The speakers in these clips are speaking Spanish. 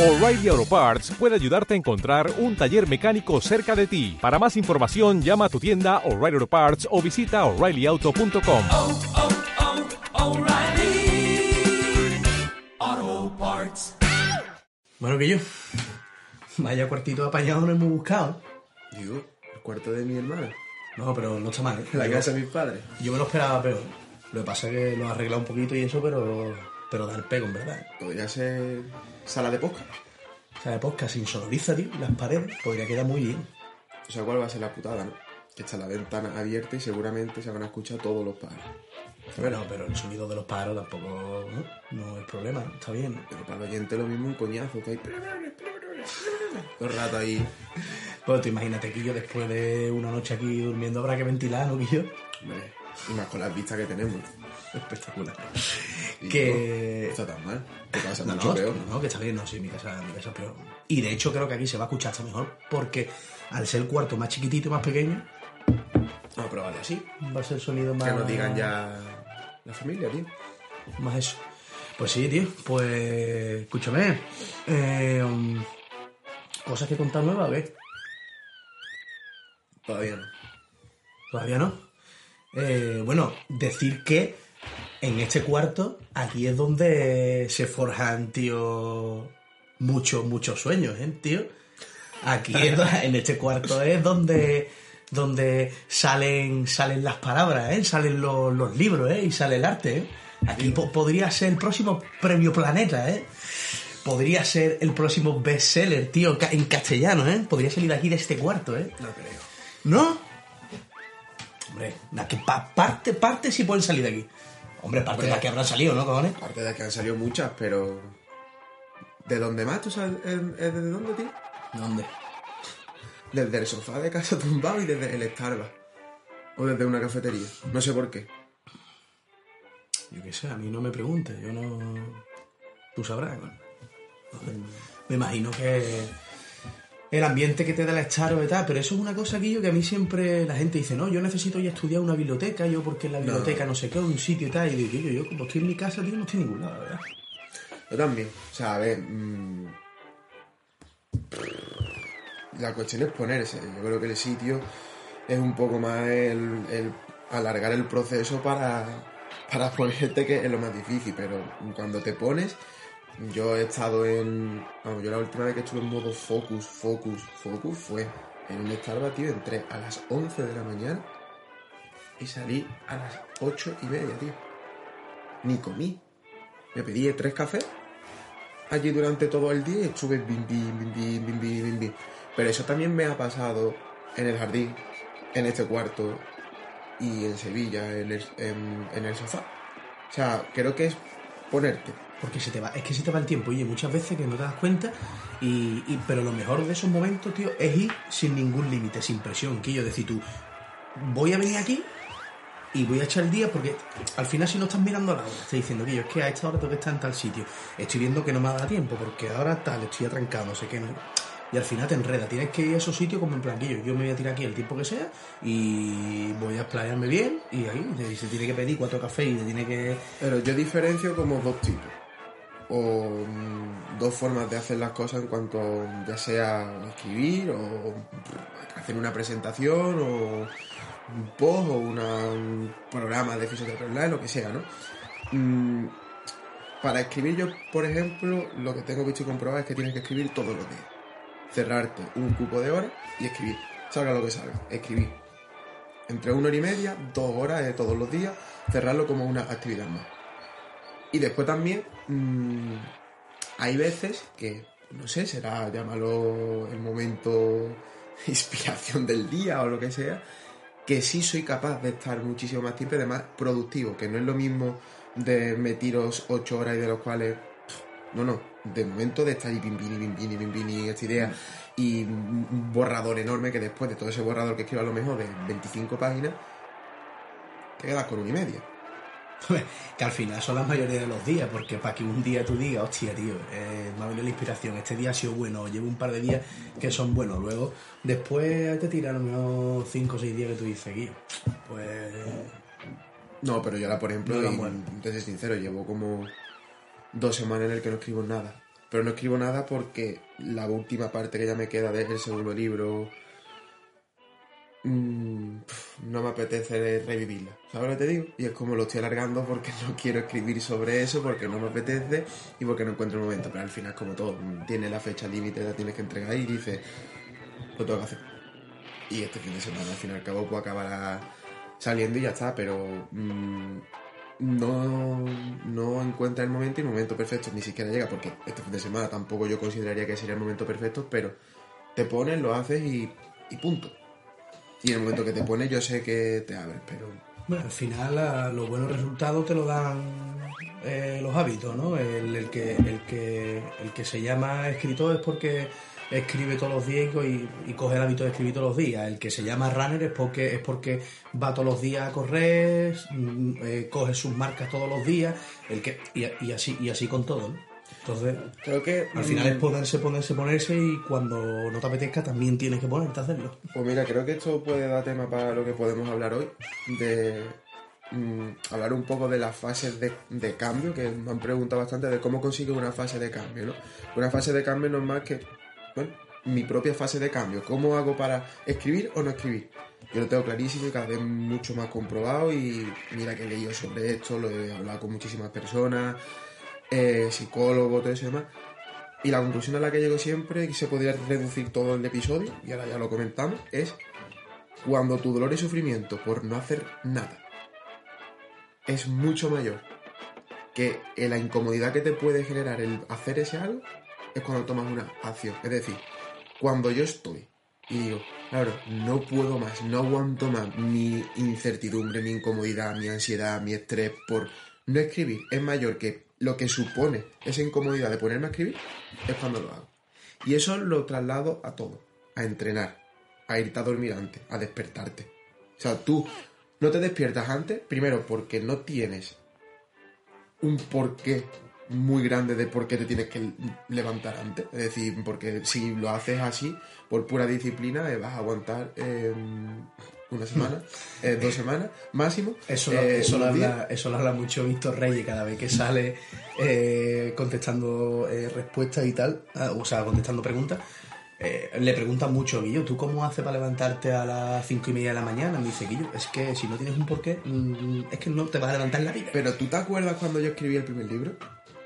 O'Reilly Auto Parts puede ayudarte a encontrar un taller mecánico cerca de ti. Para más información, llama a tu tienda O'Reilly Auto Parts o visita oreillyauto.com. oh, oh, O'Reilly Auto Parts. Bueno, que yo. Vaya cuartito apañado no hemos buscado. Digo, el cuarto de mi hermana. No, pero no está mal. ¿eh? La Yo- casa de mis padres. Yo me lo esperaba peor. Lo que pasa es que lo ha arreglado un poquito y eso, pero, pero da el pego, en verdad. Podría ser sala de posca. Sea, de podcast sin sonoriza, tío, las paredes, podría quedar muy bien. O sea, ¿cuál va a ser la putada, no? Que está la ventana abierta y seguramente se van a escuchar todos los pájaros. Bueno, pero el sonido de los pájaros tampoco no, no es problema, está bien. Pero para el oyente lo mismo un coñazo que hay. Todo el rato ahí. Pues tú imagínate, Quillo, después de una noche aquí durmiendo, habrá que ventilar, ¿no, Quillo? Hombre, y más con las vistas que tenemos. Espectacular. Que- No está tan mal. Que pasa No, mucho no, peor. no, que está bien, no, sí, mi casa, mi casa es peor. Y de hecho creo que aquí se va a escuchar hasta mejor, porque al ser el cuarto más chiquitito y más pequeño, Vamos a probarlo así. va a ser sonido más... Que nos digan ya la familia, tío. Más eso. Pues sí, tío, pues escúchame. eh, um, cosas que contar nuevas, a ver. Todavía no. Todavía no. Eh, bueno, decir que en este cuarto, aquí es donde se forjan, tío, muchos, muchos sueños, ¿eh, tío? Aquí es en este cuarto es donde, donde salen, salen las palabras, ¿eh? Salen los, los libros, ¿eh? Y sale el arte, ¿eh? Aquí po- podría ser el próximo premio Planeta, ¿eh? Podría ser el próximo bestseller, tío, en castellano, ¿eh? Podría salir de aquí de este cuarto, ¿eh? No creo. ¿No? Hombre, que pa- parte, parte sí pueden salir de aquí. Hombre, parte de Hombre. la que habrán salido, ¿no, cojones? Aparte de que han salido muchas, pero. ¿De dónde más? ¿Tú sabes desde dónde, tío? ¿Dónde? Desde el sofá de casa tumbado y desde el Starbucks. O desde una cafetería. No sé por qué. Yo qué sé, a mí no me preguntes, yo no... Tú sabrás, ¿no? Me imagino que el ambiente que te da el Starbucks y tal, pero eso es una cosa que yo que a mí siempre la gente dice, no, yo necesito ya estudiar una biblioteca, yo porque en la biblioteca no, sé qué, un sitio y tal, y digo, yo, yo como estoy en mi casa, tío, no estoy en ningún lado, la ¿verdad? Yo también. O sea, a ver. mm, la cuestión es ponerse. Yo creo que el sitio es un poco más el, el alargar el proceso para, para ponerte que es lo más difícil. Pero cuando te pones, yo he estado en. Vamos, yo la última vez que estuve en modo focus, focus, focus fue en un Starbucks, tío. Entré a las 11 de la mañana y salí a las 8 y media, tío. Ni comí. Me pedí tres cafés allí durante todo el día y estuve bim, bim, bim, bim, bim, bim, bim. Pero eso también me ha pasado en el jardín, en este cuarto y en Sevilla, en el sofá. O sea, creo que es ponerte. Porque se te va, es que se te va el tiempo, oye, muchas veces que no te das cuenta, y, pero lo mejor de esos momentos, tío, es ir sin ningún límite, sin presión, que yo decir tú, voy a venir aquí y voy a echar el día porque al final si no estás mirando a la hora, estás diciendo que yo es que a esta hora tengo que estar en tal sitio, estoy viendo que no me da tiempo porque ahora tal, estoy atrancado, no sé qué, no. Y al final te enreda, tienes que ir a esos sitios como en plan que yo, me voy a tirar aquí el tiempo que sea y voy a explayarme bien y ahí se tiene que pedir cuatro cafés y te tiene que Pero yo diferencio como dos tipos. O mm, dos formas de hacer las cosas en cuanto ya sea escribir o hacer una presentación o un post o un programa de fisioterapia online, lo que sea, ¿no? Mm, para escribir yo, por ejemplo, lo que tengo visto y comprobado es que tienes que escribir todos los días. Cerrarte un cupo de horas y escribir. Salga lo que salga, escribir. Entre una hora y media, dos horas de todos los días, cerrarlo como una actividad más. Y después también mm, hay veces que, no sé, será, llámalo el momento inspiración del día o lo que sea, que sí soy capaz de estar muchísimo más tiempo y además productivo, que no es lo mismo de metiros ocho horas y de los cuales, no, no, de momento de estar ahí pim, pim, pim, pim, pim, y esta idea y un borrador enorme que después de todo ese borrador que escribo a lo mejor de 25 páginas, te quedas con una y media. Que al final son la mayoría de los días, porque para que un día tú digas, hostia, tío, eh, me ha venido la inspiración, este día ha sido bueno, llevo un par de días que son buenos, luego después te lo mejor 5 o 6 días que tú dices, Guillo, pues No, pero yo ahora, por ejemplo, No y, te soy sincero, llevo como dos semanas en el que no escribo nada. Pero no escribo nada porque la última parte que ya me queda del segundo libro mm, pf, no me apetece revivirla. ¿Sabes lo que te digo? Y es como lo estoy alargando porque no quiero escribir sobre eso, porque no me apetece y porque no encuentro el momento. Pero al final, como todo, tiene la fecha límite, la tienes que entregar y dices, lo tengo que hacer. Y este fin de semana, al fin y al cabo, pues acabará saliendo y ya está, pero mm, no, no encuentra el momento y el momento perfecto ni siquiera llega, porque este fin de semana tampoco yo consideraría que sería el momento perfecto, pero te pones, lo haces y punto. Y en el momento que te pones yo sé que te abres, pero Bueno, al final los buenos resultados te lo dan eh, los hábitos, ¿no? El, que, el, que, el que se llama escritor es porque escribe todos los días y- y coge el hábito de escribir todos los días. El que se llama runner es porque, es porque va todos los días a correr, mm, eh, coge sus marcas todos los días, el que, y, y así, y así con todo, ¿no? Entonces, creo que... al final es ponerse, ponerse, ponerse y cuando no te apetezca también tienes que ponerte a hacerlo. Pues mira, creo que esto puede dar tema para lo que podemos hablar hoy, de mm, hablar un poco de las fases de, de cambio, que me han preguntado bastante de cómo consigo una fase de cambio, ¿no? Una fase de cambio no es más que, bueno, mi propia fase de cambio. ¿Cómo hago para escribir o no escribir? Yo lo tengo clarísimo y cada vez mucho más comprobado y mira que he leído sobre esto, lo he hablado con muchísimas personas, eh, psicólogos, todo eso y demás. Y la conclusión a la que llego siempre, y se podría reducir todo el episodio, y ahora ya lo comentamos, es cuando tu dolor y sufrimiento por no hacer nada es mucho mayor que la incomodidad que te puede generar el hacer ese algo, es cuando tomas una acción. Es decir, cuando yo estoy y digo, claro, no puedo más, no aguanto más mi incertidumbre, mi incomodidad, mi ansiedad, mi estrés por no escribir es mayor que lo que supone esa incomodidad de ponerme a escribir, es cuando lo hago. Y eso lo traslado a todo, a entrenar, a irte a dormir antes, a despertarte. O sea, tú no te despiertas antes, primero porque no tienes un porqué muy grande de por qué te tienes que levantar antes. Es decir, porque si lo haces así, por pura disciplina, eh, vas a aguantar eh, una semana, eh, dos semanas, máximo. Eso, lo- eh, eso, lo habla, eso lo habla mucho Víctor Reyes cada vez que sale eh, contestando eh, respuestas y tal, ah, o sea, contestando preguntas. le preguntan mucho, Guillo, ¿tú cómo haces para levantarte a las cinco y media de la mañana? Me dice, Guillo, es que si no tienes un porqué, mm, es que no te vas a levantar la vida. Pero ¿tú te acuerdas cuando yo escribí el primer libro?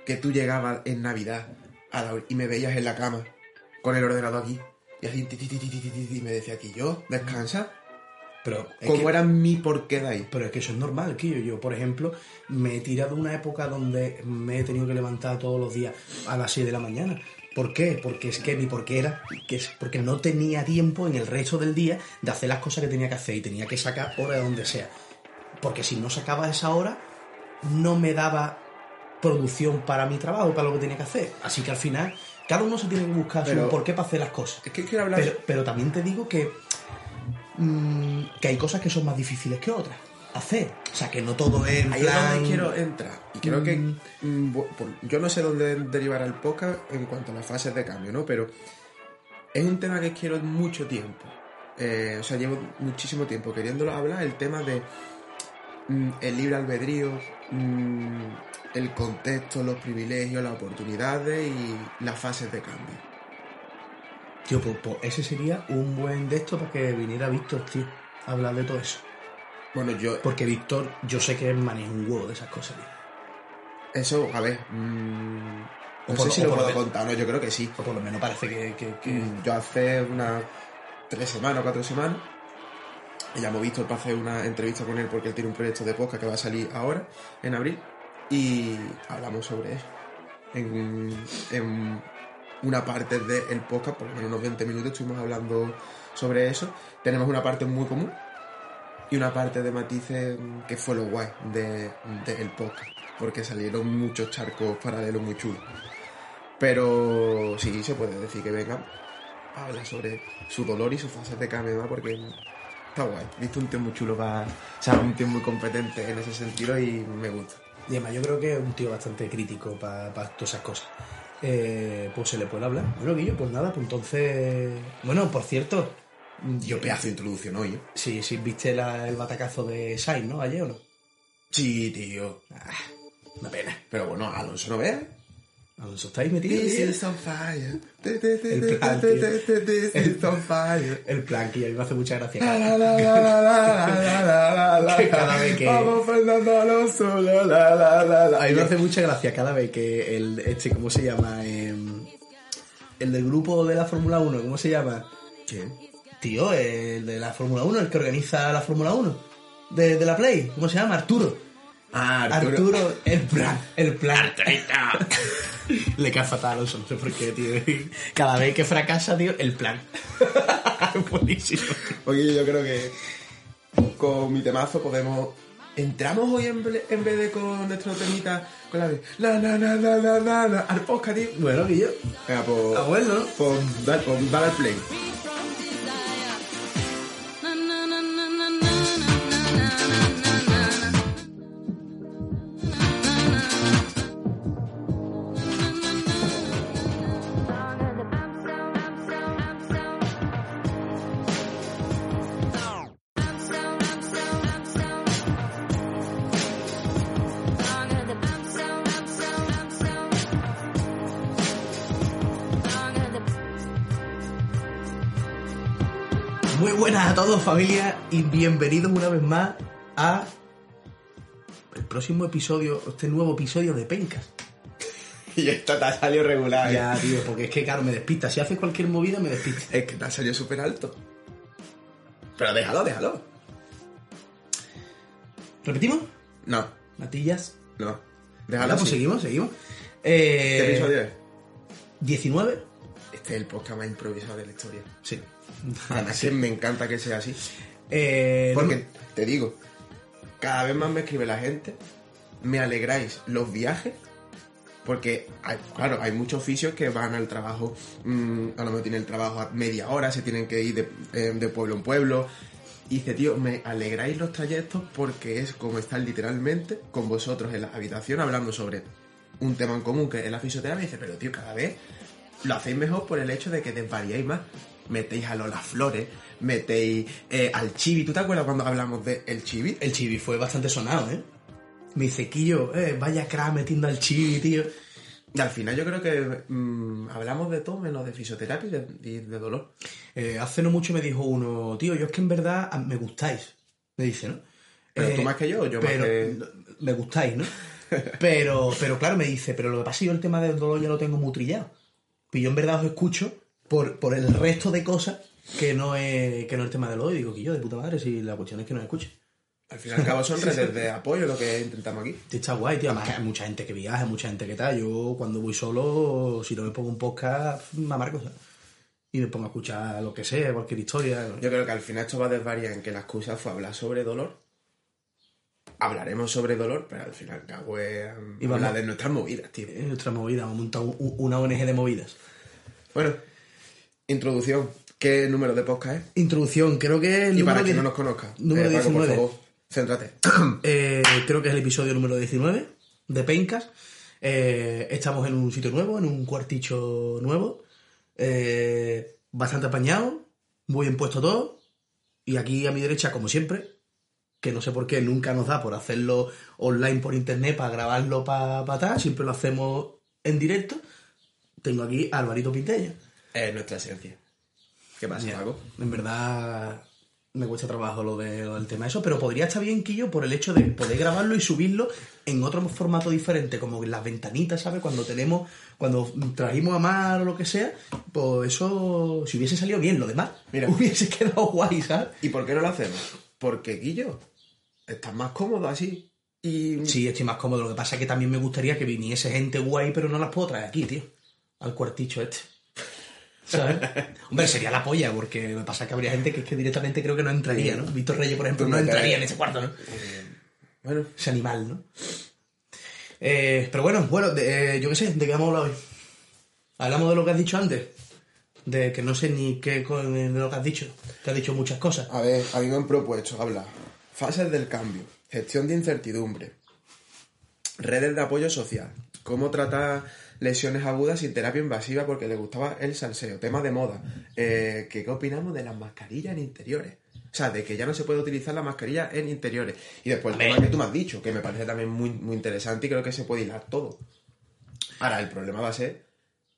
Que tú llegabas en Navidad a la y me veías en la cama con el ordenador aquí y así ti, y me decía aquí yo, descansa. Pero ¿Cómo que- era mi porqué de ahí? Pero es que eso es normal, Quillo. Yo, por ejemplo, me he tirado una época donde me he tenido que levantar todos los días a las 6 de la mañana. ¿Por qué? Porque es que mi porqué era que es porque no tenía tiempo en el resto del día de hacer las cosas que tenía que hacer y tenía que sacar hora de donde sea. Porque si no sacaba esa hora, no me daba producción para mi trabajo, para lo que tenía que hacer. Así que al final, cada uno se tiene que buscar Pero- su porqué para hacer las cosas. Es que quiero hablar... Pero, pero también te digo que, mm, que hay cosas que son más difíciles que otras. Hacer. O sea, que no todo es Ahí es donde quiero entrar. Y creo que. Mm. mm, yo no sé dónde derivar el podcast en cuanto a las fases de cambio, ¿no? Pero es un tema que quiero mucho tiempo. Eh, o sea, llevo muchísimo tiempo queriéndolo hablar. El tema de mm, el libre albedrío, el contexto, los privilegios, las oportunidades y las fases de cambio. Tío, pues, pues ese sería un buen de esto para que viniera Víctor, tío, a hablar de todo eso. Bueno, yo. Porque Víctor, yo sé que maneja un huevo de esas cosas, tío. Eso, a ver. mm, no por- sé si lo puedo contar, ¿no? Yo creo que sí. O por lo menos parece que... que- que- Mm, Yo hace unas tres semanas o cuatro semanas ya hemos visto para hacer una entrevista con él porque él tiene un proyecto de podcast que va a salir ahora, en abril, y hablamos sobre eso. En, en una parte del podcast, por lo menos unos 20 minutos, estuvimos hablando sobre eso. Tenemos una parte muy común y una parte de matices que fue lo guay del de, del podcast, porque salieron muchos charcos paralelos muy chulos. Pero sí, se puede decir que venga a hablar sobre su dolor y sus fases de ¿no? porque está guay. Viste un tío muy chulo para. O sea, un tío muy competente en ese sentido y me gusta. Y además yo creo que es un tío bastante crítico para todas esas cosas. Eh, pues se le puede hablar. Bueno, Guillo, pues nada, pues entonces... Bueno, por cierto, Yo pedazo de introducción hoy, ¿eh? si, si viste la- el batacazo de Sainz, ¿no? Ayer o no. Sí, tío. Una pena. Pero bueno, Alonso no ve. Alonso, ¿estáis metidos? This is on fire. El plan. This is on fire. El plan, que a mí me hace mucha gracia. La, la, la, la, la, la, la, la, Que cada vez que- Vamos Fernando Alonso, la, la, la, la, la. A mí me hace mucha gracia cada vez que el, este, ¿cómo se llama? Em, el del grupo de la Fórmula 1, ¿cómo se llama? ¿Quién? Tío, el de la Fórmula 1, el que organiza la Fórmula 1. De, de la Play, ¿cómo se llama? Arturo. Ah, Arturo, el plan, el plan. Le cae fatal no sé por qué, tío. Cada vez que fracasa, tío, el plan. Buenísimo. tío. Oye, yo creo que con mi temazo podemos. ¿Entramos hoy en, en vez de con nuestro temita con la de la la la la la la la al podcast, tío? Bueno, Guillo. Venga, pues. Ah, bueno, ¿no? Pues dale, pues dale al play. Familia, y bienvenidos una vez más a el próximo episodio, este nuevo episodio de Pencas. Y esta te ha salido regular, ¿eh? Ya, tío, porque es que, claro, me despista. Si haces cualquier movida, me despista. Es que te ha salido súper alto. Pero déjalo, déjalo. ¿Repetimos? No, Matillas. no. Ahora, Déjalo. pues así. seguimos, seguimos. ¿Qué Eh, episodio es? 19. Este es el podcast más improvisado de la historia. Sí. Además que me encanta que sea así. Eh, Porque, te digo, cada vez más me escribe la gente, me alegráis los viajes, porque, hay- claro, hay muchos oficios que van al trabajo, mm, a lo mejor tienen el trabajo a media hora, se tienen que ir de, eh, de pueblo en pueblo. Y dice, tío, me alegráis los trayectos porque es como estar literalmente con vosotros en la habitación hablando sobre un tema en común que es la fisioterapia. Y dice, pero tío, cada vez lo hacéis mejor por el hecho de que desvariáis más. Metéis a Lola Flores, metéis eh, al Chibi. ¿Tú te acuerdas cuando hablamos de el Chibi? El chibi fue bastante sonado, ¿eh? Me dice, Quillo, eh, vaya crack metiendo al chibi, tío. Y al final yo creo que mm, hablamos de todo menos de fisioterapia y de, de dolor. Eh, hace no mucho me dijo uno, tío, yo es que en verdad ah, me gustáis. Me dice, ¿no? Pero Eh, tú más que yo, yo pero, más que... Me gustáis, ¿no? Pero, pero claro, me dice, pero lo que pasa es que yo el tema del dolor ya lo tengo muy trillado. Y yo en verdad os escucho por, por el resto de cosas que no es, que no es el tema del dolor. Y digo, que yo, de puta madre, si la cuestión es que nos escuche. Al fin y al cabo son redes de apoyo lo que intentamos aquí. Está guay, tío. Además, hay mucha gente que viaja, mucha gente que tal. Yo cuando voy solo, si no me pongo un podcast, me amargo, ¿sabes? Y me pongo a escuchar lo que sea, cualquier historia. Yo creo que al final esto va a desvariar en que la excusa fue hablar sobre dolor. Hablaremos sobre dolor, pero al final al cabo es Y vamos- hablar de nuestras movidas, tío. Es nuestra movida, hemos montado u- una ONG de movidas. Bueno, introducción. ¿Qué número de podcast es? Introducción, creo que el Y para quien no nos conozca. número eh, Paco, 19. por favor, céntrate. Eh, creo que es el episodio número 19 de Pencas. Eh, estamos en un sitio nuevo, en un cuarticho nuevo. eh, bastante apañado, muy bien puesto todo. Y aquí a mi derecha, como siempre, que no sé por qué nunca nos da por hacerlo online por internet para grabarlo para atrás, siempre lo hacemos en directo. Tengo aquí a Alvarito Pinteño. Es nuestra esencia. ¿Qué pasa, Paco? En verdad me cuesta trabajo lo, de, lo del tema de eso, pero podría estar bien, Quillo, por el hecho de poder grabarlo y subirlo en otro formato diferente, como en las ventanitas, ¿sabes? Cuando tenemos, cuando trajimos a Mar o lo que sea, pues eso, si hubiese salido bien, lo demás, Mira. hubiese quedado guay, ¿sabes? ¿Y por qué no lo hacemos? Porque, Guillo, estás más cómodo así. Y Sí, estoy más cómodo. Lo que pasa es que también me gustaría que viniese gente guay, pero no las puedo traer aquí, tío. Al cuarticho este. ¿Sabes? Hombre, sería la polla, porque me pasa que habría gente que, es que directamente creo que no entraría, ¿no? Víctor Reyes, por ejemplo, no entraría en ese cuarto, ¿no? bueno, Ese animal, ¿no? Eh, pero bueno, bueno, de- eh, yo qué sé, ¿de qué vamos a hablar hoy? Hablamos de lo que has dicho antes. De que no sé ni qué de lo que has dicho. Te has dicho muchas cosas. a ver, a mí me han propuesto hablar fases del cambio, gestión de incertidumbre, redes de apoyo social, cómo tratar lesiones agudas sin terapia invasiva porque le gustaba el salseo, tema de moda, eh, que qué opinamos de las mascarillas en interiores. O sea, de que ya no se puede utilizar la mascarilla en interiores. Y después el tema que tú me has dicho, que me parece también muy, muy interesante y creo que se puede hilar todo. Ahora, el problema va a ser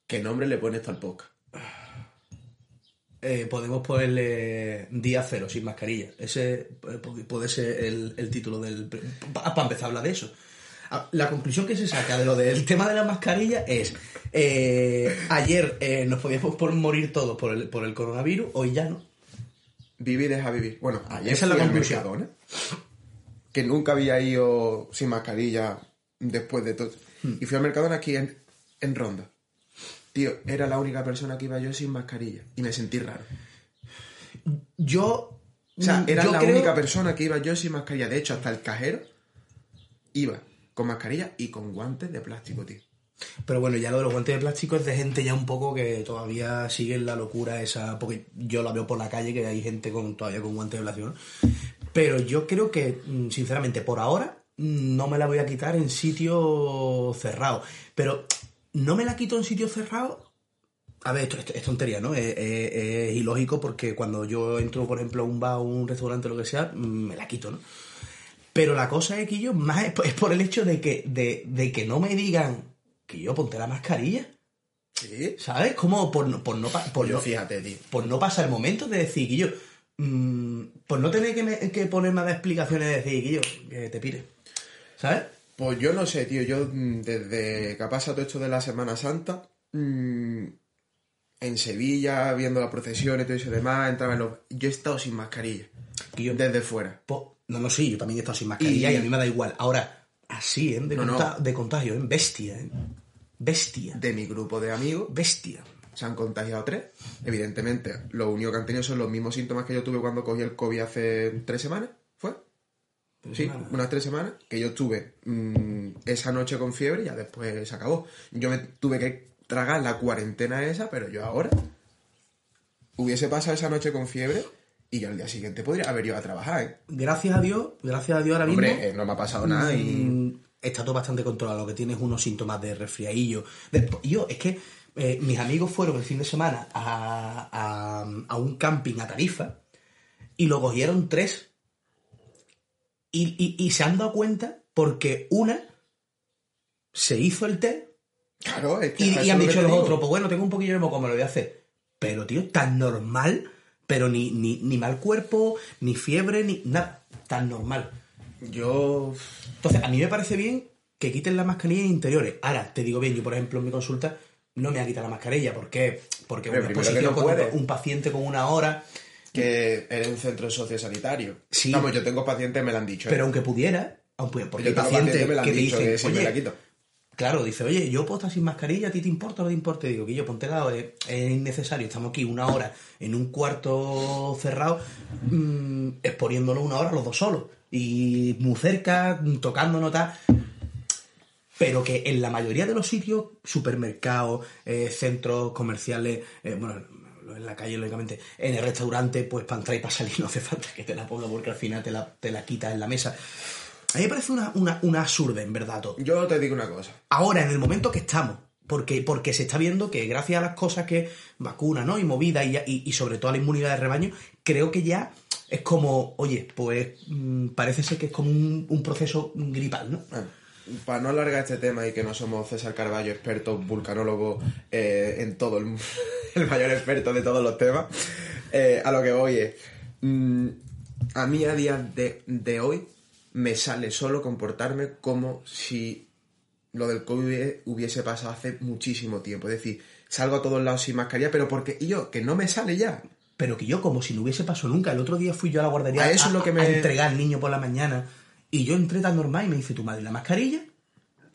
qué nombre le pones al podcast. Eh, podemos ponerle día cero sin mascarilla. Ese eh, pu- puede ser el, el título del. Para empezar a hablar de eso. Ah, La conclusión que se saca de lo del tema de la mascarilla es: eh, ayer eh, nos podíamos por morir todos por el, por el coronavirus, hoy ya no. Vive y deja vivir. Bueno, ayer Esa es la conclusión. Mercadona, que nunca había ido sin mascarilla después de todo. Hmm. Y fui al Mercadona aquí en, en Ronda. Tío, era la única persona que iba yo sin mascarilla. Y me sentí raro. Yo. O sea, mm, era la creo- única persona que iba yo sin mascarilla. De hecho, hasta el cajero iba con mascarilla y con guantes de plástico, tío. Pero bueno, ya lo de los guantes de plástico es de gente ya un poco que todavía sigue en la locura esa. Porque yo la veo por la calle que hay gente con todavía con guantes de plástico. Pero yo creo que, mm, sinceramente, por ahora mm, no me la voy a quitar en sitio cerrado. Pero no me la quito en sitio cerrado. A ver, esto, es tontería, ¿no? Es, es- es ilógico porque cuando yo entro, por ejemplo, a un bar o un restaurante o lo que sea, mm, me la quito, ¿no? Pero la cosa es que yo, más es por- es por el hecho de que, de, de que no me digan que yo ponte la mascarilla, Sí. ¿sabes? Como por, no- por, no, por, Yo no, fíjate, tío. por no pasar el momento de decir que yo, mm, por no tener que, me- que ponerme a dar explicaciones de decir que yo, que te pire, ¿sabes? Pues yo no sé, tío. Yo mm, desde que ha pasado todo esto de la Semana Santa, mm, en Sevilla, viendo la procesión y todo eso y demás, entraba en los... Yo he estado sin mascarilla. Que yo, Desde fuera. po- no, no, sí, yo también he estado sin mascarilla y, Y- a mí me da igual. Ahora, así, ¿eh? De, No, no. conta- de contagio, ¿eh? Bestia, ¿eh? Bestia. De mi grupo de amigos Bestia. se han contagiado tres. Evidentemente, lo único que han tenido son los mismos síntomas que yo tuve cuando cogí el COVID hace tres semanas. ¿Fue? Sí, semanas. unas tres semanas. Que yo tuve mm, esa noche con fiebre y ya después se acabó. Yo me tuve que tragar la cuarentena esa, pero yo ahora hubiese pasado esa noche con fiebre y yo al día siguiente podría haber ido a trabajar. ¿eh? Gracias a Dios, gracias a Dios ahora mismo. Hombre, eh, no me ha pasado nada y... Mm, Está todo bastante controlado. Lo que tienes unos síntomas de resfriadillo. De- yo, es que eh, mis amigos fueron el fin de semana a, a- a un camping a Tarifa y lo cogieron tres. Y, y- y se han dado cuenta porque una se hizo el test Claro, es que y, y han dicho los otros, pues bueno, tengo un poquillo de moco, me lo voy a hacer. Pero, tío, tan normal, pero ni, ni, ni mal cuerpo, ni fiebre, ni nada. Tan normal. Yo... Entonces, a mí me parece bien que quiten las mascarillas interiores. Ahora, te digo bien, yo por ejemplo en mi consulta no me ha quitado la mascarilla. ¿Por qué? Porque una exposición no con un, puede. un paciente con una hora, que eres un centro sociosanitario. Sí. Vamos, yo tengo pacientes, me lo han dicho. ¿eh? pero aunque pudiera, aunque, porque yo hay pacientes pacientes, me lo han que dicho, dicen, que si me oye, la quito. Claro, dice, oye, yo puedo estar sin mascarilla, ¿a ti te importa o no te importa? Digo, que yo ponte lado, es, es innecesario, estamos aquí una hora en un cuarto cerrado, mm, exponiéndonos una hora los dos solos. Y muy cerca, tocándonos, tal. Pero que en la mayoría de los sitios, supermercados, eh, centros comerciales, eh, bueno, en la calle, lógicamente, en el restaurante, pues para entrar y para salir no hace falta que te la ponga porque al final te la, te la quitas en la mesa. A mí me parece una, una, una absurda, en verdad, todo Yo te digo una cosa. ahora, en el momento que estamos, porque, porque se está viendo que gracias a las cosas que vacuna, ¿no? Y movida y, y, y sobre todo a la inmunidad de rebaño, creo que ya es como, oye, pues mm, parece ser que es como un, un proceso gripal, ¿no? Para no alargar este tema y que no somos César Carballo, experto vulcanólogo eh, en todo, el, el mayor experto de todos los temas, eh, a lo que voy es, mm, a mí a día de, de hoy me sale solo comportarme como si lo del COVID hubiese pasado hace muchísimo tiempo. Es decir, salgo a todos lados sin mascarilla, pero porque y yo, que no me sale ya. Pero que yo, como si no hubiese pasado nunca, el otro día fui yo a la guardería A eso es lo que me- a entregar al niño por la mañana y yo entré tan normal y me dice tu madre, ¿la mascarilla?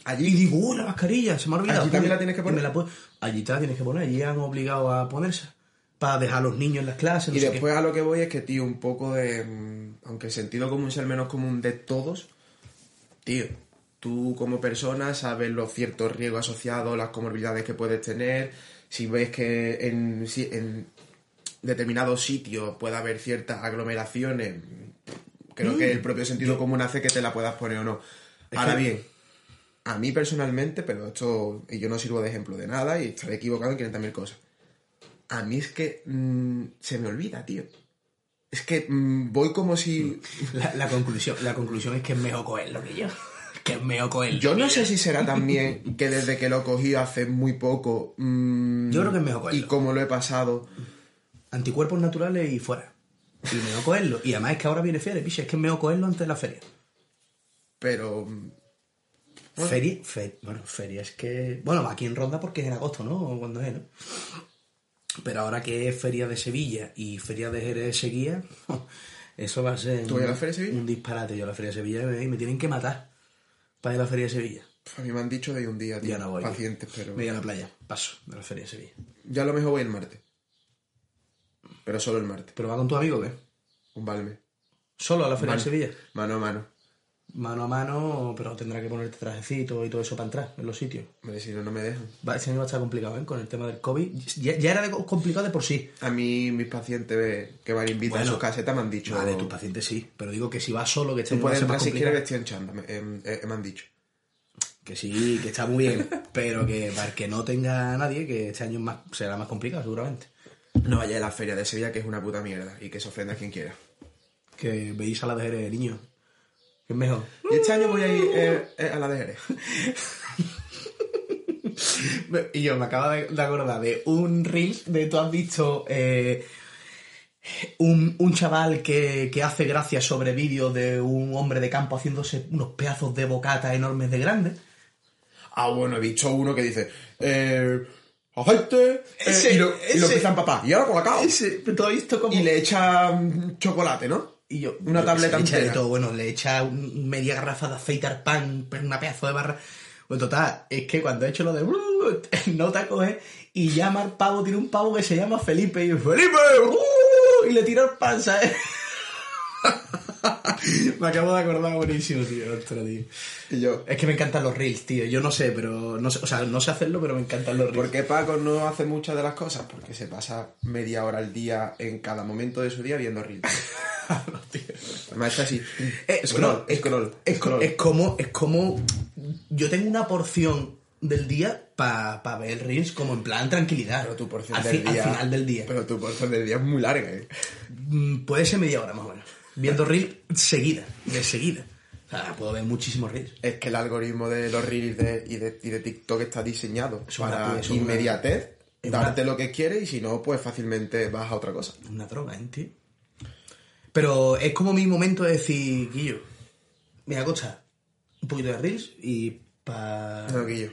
Allí Y digo, uy, la mascarilla, se me ha olvidado. ¿Allí también la tienes que poner? la allí te la tienes que poner, allí han obligado a ponerse. Para dejar a los niños en las clases. no Y sé qué. después a lo que voy es que, tío, un poco de... mm, Aunque el sentido común sea el menos común de todos, tío, tú como persona sabes los ciertos riesgos asociados, las comorbilidades que puedes tener, si ves que en, si- en determinados sitios puede haber ciertas aglomeraciones, creo que el propio sentido común hace que te la puedas poner o no. Ahora que- bien, a mí personalmente, pero esto, y yo no sirvo de ejemplo de nada y estaré equivocado en 500.000 cosas. A mí es que mm, se me olvida, tío. Es que mm, voy como si... La, la conclusión, la conclusión es que es mejor cogerlo que yo. que es Coelho. Yo no sé si será también que desde que lo cogido hace muy poco. mm, Yo creo que es mejor. Y cómo lo he pasado. Anticuerpos naturales y fuera. Y meo Coelho. Y además es que ahora viene feria, piche, es que es meo Coelho antes de la feria. Pero. mm, Feria, fe- bueno, feria es que... Bueno, aquí en Ronda porque es en agosto, ¿no? O cuando es, ¿no? Pero ahora que es feria de Sevilla y feria de Jerez seguía, eso va a ser ¿Tú vas a la feria de Sevilla? un disparate. Yo a la feria de Sevilla me, me tienen que matar para ir a la feria de Sevilla. A mí me han dicho de un día, tío. Ya no voy. Pacientes, pero. Me voy a la playa, paso de la feria de Sevilla. Ya a lo mejor voy el martes. Pero solo el martes. ¿Pero va con tu amigo qué? Un balme. ¿Solo a la feria Mano- de Sevilla? Mano a mano. Mano a mano, pero tendrá que ponerte trajecito y todo eso para entrar en los sitios. Hombre, si no, no me dejan. Va, este año va a estar complicado, ¿eh? Con el tema del COVID. Ya, ya era de- complicado de por sí. A mí, mis pacientes que van invitar Bueno. a sus casetas me han dicho. Vale, tus pacientes sí, pero digo que si vas solo, que este Tú puedes entrar si quieres vestido en chanda, me, eh, eh, me han dicho. Que sí, que está muy bien, pero que para el que no tenga nadie, que este año más, será más complicado seguramente. No vaya a la feria de Sevilla, que es una puta mierda, y que se ofenda a quien quiera. Que veis a la de Jerez, niño. Que es mejor. Y este año voy a ir eh, eh, a la de Jerez. Y yo me acabo de, de acordar de un reel de tú has visto eh, un, un chaval que, que hace gracia sobre vídeos de un hombre de campo haciéndose unos pedazos de bocata enormes de grandes. Ah, bueno, he visto uno que dice, eh, aceite, Ese, y, lo, y lo ese. a empapar. Y ahora colacao. Ese, ¿Tú has visto cómo? Y le echa mm, chocolate, ¿no? Y yo, Una tableta le echa de todo, bueno, le echa un- media garrafa de aceite al pan, pero una pedazo de barra. Bueno, total, es que cuando he hecho lo de no te coge y llama al pavo, tiene un pavo que se llama Felipe y yo, Felipe, ¡uh! y le tira el pan, ¿sabes? me acabo de acordar buenísimo, tío, ostras, tío. Y yo, Es que me encantan los reels, tío. Yo no sé, pero no sé, o sea, no sé hacerlo, pero me encantan los reels. ¿por qué Paco no hace muchas de las cosas? Porque se pasa media hora al día en cada momento de su día viendo reels. Además está así. Eh, scroll, bueno, es, scroll, es, co- scroll. es como, es como. Yo tengo una porción del día para ver reels como en plan tranquilidad. Pero tu porción al, del fi- al día. final del día. Pero tu porción del día es muy larga, ¿eh? Mm, Puede ser media hora más o menos. Viendo reels seguida, de seguida. O sea, puedo ver muchísimos reels. Es que el algoritmo de los reels de- y, de, y de TikTok está diseñado Es una- para es una- inmediatez, es darte una- lo que quieres y si no, pues fácilmente vas a otra cosa. Una droga, ¿eh, tío? Pero es como mi momento de decir, Guillo, mira, Costa, un poquito de reels y pa... No, Guillo.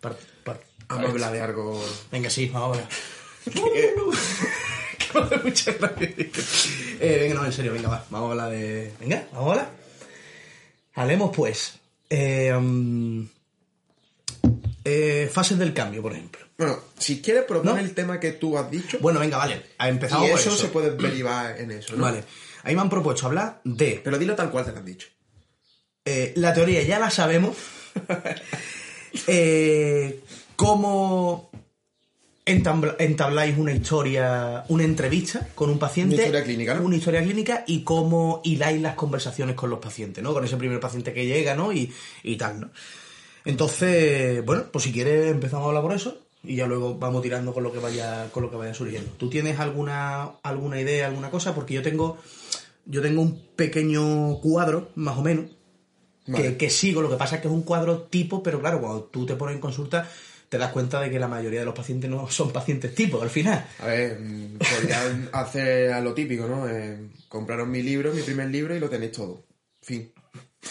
pa- pa- Vamos a hablar de algo. Venga, sí, vamos a ver. que me hace mucha gracia. Eh, venga, no, en serio, venga, va. Vamos a hablar de. Venga, vamos a hablar. Hablemos, pues. eh, mm, eh, fases del cambio, por ejemplo. Bueno, si quieres proponer No. el tema que tú has dicho, Bueno, venga, vale. Empezamos y por eso, eso. se puede derivar en eso, ¿no? Vale. Ahí me han propuesto hablar de. Pero dilo tal cual te lo han dicho. eh, la teoría ya la sabemos. Eh, cómo entabla- entabláis una historia, una entrevista con un paciente. Una historia clínica, ¿no? Una historia clínica y cómo hiláis las conversaciones con los pacientes, ¿no? Con ese primer paciente que llega, ¿no? Y, y tal, ¿no? Entonces, bueno, pues si quieres empezamos a hablar por eso y ya luego vamos tirando con lo que vaya, con lo que vaya surgiendo. ¿Tú tienes alguna, alguna idea, alguna cosa? Porque yo tengo, yo tengo un pequeño cuadro, más o menos, Vale. que, que sigo. Lo que pasa es que es un cuadro tipo, pero claro, cuando tú te pones en consulta, te das cuenta de que la mayoría de los pacientes no son pacientes tipo, al final. A ver, podrían hacer a lo típico, ¿no? Eh, compraros mi libro, mi primer libro y lo tenéis todo. Fin.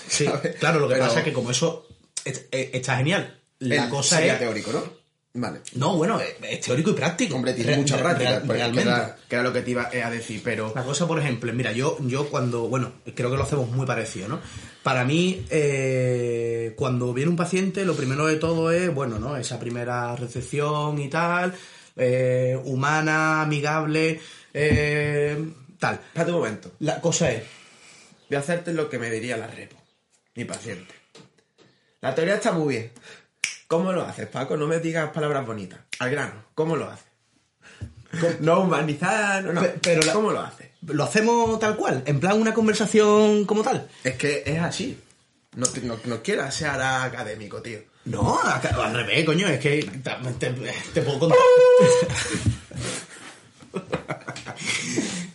Sí, ¿Sabes? claro, lo que Pero pasa es que como eso es- es- está genial. La el- cosa sería es... teórico, ¿no? Vale. No, bueno, es, es teórico y práctico. Hombre, tiene mucha práctica, real- pues, que, realmente. era, que era lo que te iba a decir, pero... La cosa, por ejemplo, mira, yo, yo cuando, bueno, creo que lo hacemos muy parecido, ¿no? Para mí, eh, cuando viene un paciente, lo primero de todo es, bueno, ¿no? Esa primera recepción y tal, eh, humana, amigable, eh, tal. Espérate un momento. La cosa es, Voy a hacerte lo que me diría la repo, mi paciente. La teoría está muy bien. ¿Cómo lo haces, Paco? No me digas palabras bonitas. Al grano, ¿cómo lo haces? ¿Cómo- No humanizar, no, no. Pe- pero la- ¿Cómo lo haces? ¿lo hacemos tal cual? ¿En plan una conversación como tal? Es que es así. No, no, no quieras ser académico, tío. No, al revés, coño, es que te, puedo contar.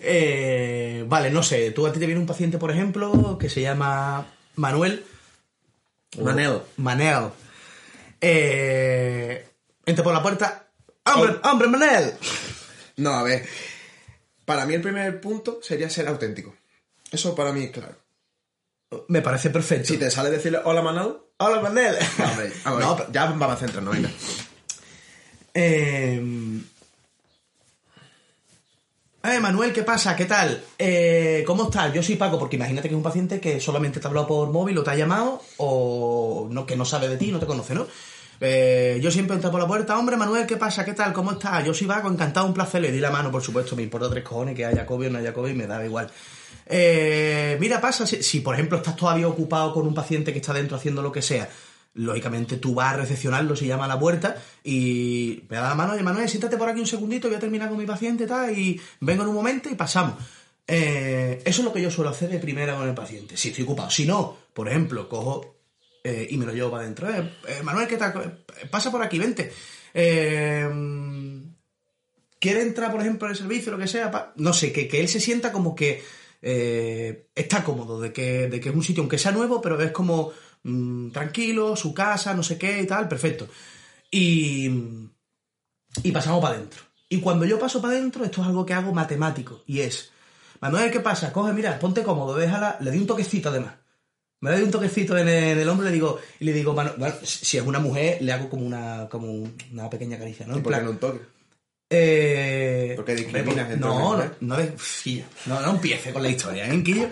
Eh, vale, no sé, tú a ti te viene un paciente, por ejemplo, que se llama Manuel, Manel. Manel. Eh, entra por la puerta. ¡Hombre, hombre, Manel! No, a ver. Para mí el primer punto sería ser auténtico. Eso para mí es claro. Me parece perfecto. Si te sale decirle hola Manel, ¡Hola, Manel! no, hombre, a ver, No, ya vamos a centrarnos, venga. Eh, eh, Manuel, ¿qué pasa? ¿Qué tal? Eh, ¿Cómo estás? Yo soy Paco, porque imagínate que es un paciente que solamente te ha hablado por móvil o te ha llamado o no, que no sabe de ti, no te conoce, ¿no? Eh, yo siempre entro por la puerta, hombre, Manuel, ¿qué pasa? ¿Qué tal? ¿Cómo estás? Yo soy Paco, encantado, un placer. Le di la mano, por supuesto, me importa tres cojones que haya COVID o no haya COVID, me da igual. Eh, mira, pasa, si, si, por ejemplo estás todavía ocupado con un paciente que está dentro haciendo lo que sea, lógicamente tú vas a recepcionarlo, se llama a la puerta y me da la mano, oye Manuel, siéntate por aquí un segundito, voy a terminar con mi paciente tal, y vengo en un momento y pasamos. Eh, eso es lo que yo suelo hacer de primera con el paciente, si estoy ocupado. Si no, por ejemplo, cojo eh, y me lo llevo para adentro. Eh, eh, Manuel, ¿qué tal? Pasa por aquí, vente. Quiere entrar, por ejemplo, en el servicio, lo que sea, no sé, que, que él se sienta como que está cómodo, de que, de que es un sitio, aunque sea nuevo, pero es como mm, tranquilo, su casa, no sé qué y tal, perfecto. Y, y pasamos para adentro. Y cuando yo paso para adentro, esto es algo que hago matemático, y es, Manuel, ¿qué pasa? Coge, mira, ponte cómodo, déjala, le di un toquecito además. Me doy un toquecito en el, en el hombro y le digo, y le digo, bueno, si es una mujer, le hago como una, como una pequeña caricia, ¿no? ¿Y En por qué plan, no un toque? eh, ¿Por qué discriminas hombre, entre No, hombres y no, no, de- Quillo, no, no empiece con la historia, ¿eh, Quillo?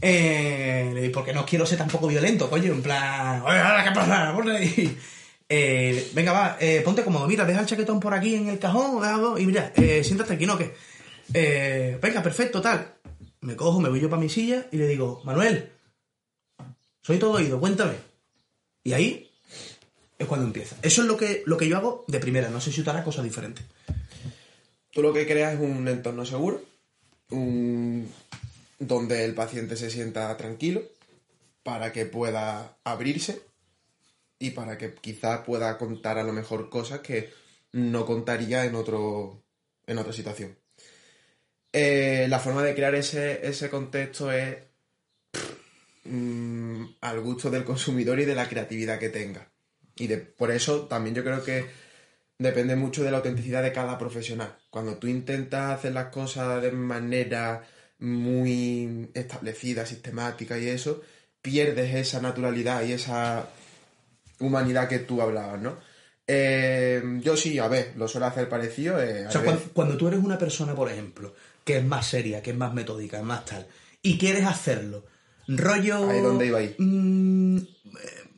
Eh, le digo, porque no quiero ser tampoco violento, coño, en plan, oye, ahora, ¿qué pasa? Ponle ahí. Eh, venga, va, eh, ponte cómodo, mira, deja el chaquetón por aquí en el cajón, déjalo, y mira, eh, siéntate aquí, ¿no? Que, eh, venga, perfecto, tal. Me cojo, me voy yo para mi silla y le digo, Manuel, soy todo oído, cuéntame. Y ahí es cuando empieza. Eso es lo que, lo que yo hago de primera, no sé si tú harás cosas diferentes. Tú lo que creas es un entorno seguro, un- donde el paciente se sienta tranquilo para que pueda abrirse y para que quizás pueda contar a lo mejor cosas que no contaría en, otro, en otra situación. Eh, la forma de crear ese, ese contexto es mm, al gusto del consumidor y de la creatividad que tenga. Y de, por eso también yo creo que depende mucho de la autenticidad de cada profesional. Cuando tú intentas hacer las cosas de manera muy establecida, sistemática y eso, pierdes esa naturalidad y esa humanidad que tú hablabas, ¿no? Eh, yo sí, a ver, lo suelo hacer parecido. eh, O sea, cuando, cuando tú eres una persona, por ejemplo, que es más seria, que es más metódica, es más tal, y quieres hacerlo, rollo... Ahí donde iba ahí. mm, eh,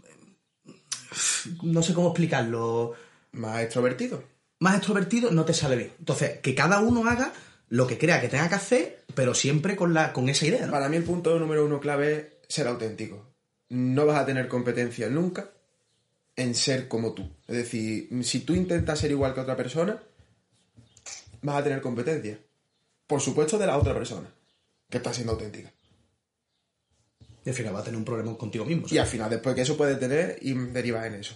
no sé cómo explicarlo. más extrovertido. Más extrovertido no te sale bien. Entonces, que cada uno haga lo que crea que tenga que hacer, pero siempre con, la, con esa idea, ¿no? Para mí el punto número uno clave es ser auténtico. No vas a tener competencia nunca en ser como tú. Es decir, si tú intentas ser igual que otra persona, vas a tener competencia. Por supuesto de la otra persona, que está siendo auténtica. Y al final va a tener un problema contigo mismo. Y al final, después que eso puede tener, y derivas en eso.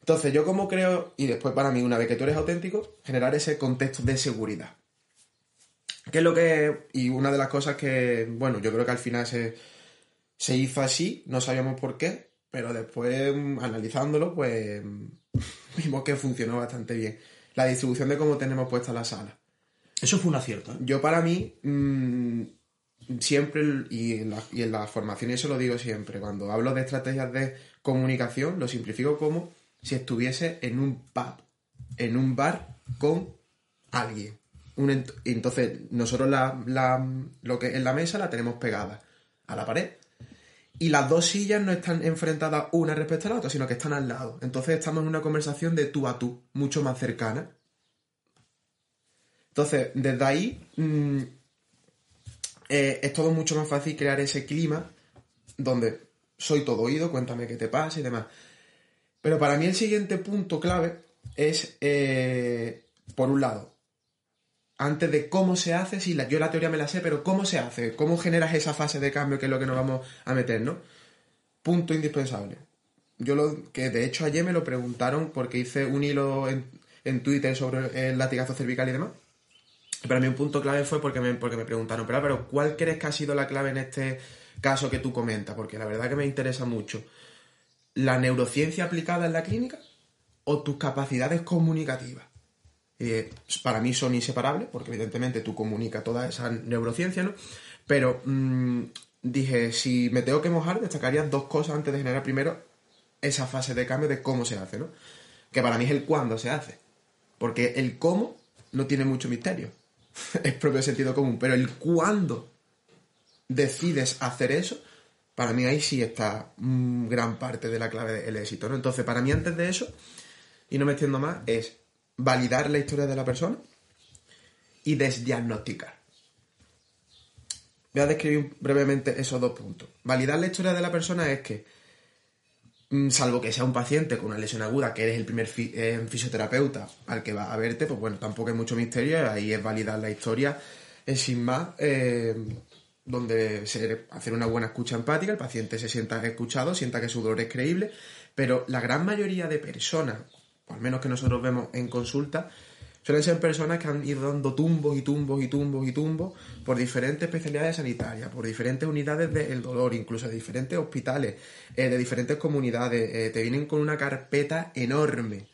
Entonces, yo como creo, y después para mí, una vez que tú eres auténtico, generar ese contexto de seguridad. ¿Qué es lo que... Y una de las cosas que, bueno, yo creo que al final se, se hizo así, no sabíamos por qué, pero después, mm, analizándolo, pues vimos que funcionó bastante bien. La distribución de cómo tenemos puesta la sala. Eso fue un acierto, ¿eh? Yo para mí, mm, siempre, y en, la, y en la formación, y eso lo digo siempre, cuando hablo de estrategias de comunicación, lo simplifico como si estuviese en un pub, en un bar con alguien. Un entonces, nosotros la, la- lo que en la mesa la tenemos pegada a la pared. Y las dos sillas no están enfrentadas una respecto a la otra, sino que están al lado. Entonces estamos en una conversación de tú a tú, mucho más cercana. Entonces, desde ahí mm, eh, es todo mucho más fácil crear ese clima donde soy todo oído, cuéntame qué te pasa y demás. Pero para mí el siguiente punto clave es, eh, por un lado, antes de cómo se hace, sí, la- yo la teoría me la sé, pero cómo se hace, cómo generas esa fase de cambio que es lo que nos vamos a meter, ¿no? Punto indispensable. Yo lo que de hecho ayer me lo preguntaron porque hice un hilo en, en Twitter sobre el latigazo cervical y demás. Para mí un punto clave fue porque me, porque me preguntaron, pero, pero ¿cuál crees que ha sido la clave en este caso que tú comentas? Porque la verdad que me interesa mucho. la neurociencia aplicada en la clínica o tus capacidades comunicativas. Eh, para mí son inseparables, porque evidentemente tú comunicas toda esa neurociencia, ¿no? Pero mm, dije, si me tengo que mojar, destacaría dos cosas antes de generar primero esa fase de cambio de cómo se hace, ¿no? Que para mí es el cuándo se hace. Porque el cómo no tiene mucho misterio. es propio sentido común. Pero el cuándo decides hacer eso, para mí ahí sí está mm, gran parte de la clave del éxito, ¿no? Entonces, para mí antes de eso, y no me extiendo más, es validar la historia de la persona y desdiagnosticar. Voy a describir brevemente esos dos puntos. Validar la historia de la persona es que, salvo que sea un paciente con una lesión aguda, que eres el primer eh, fisioterapeuta al que va a verte, pues bueno, tampoco hay mucho misterio, ahí es validar la historia, es sin más, eh, donde se, hacer una buena escucha empática, el paciente se sienta escuchado, sienta que su dolor es creíble, pero la gran mayoría de personas, o al menos que nosotros vemos en consulta, suelen ser personas que han ido dando tumbos y tumbos y tumbos y tumbos por diferentes especialidades sanitarias, por diferentes unidades del dolor, incluso de diferentes hospitales, eh, de diferentes comunidades. eh, te vienen con una carpeta enorme,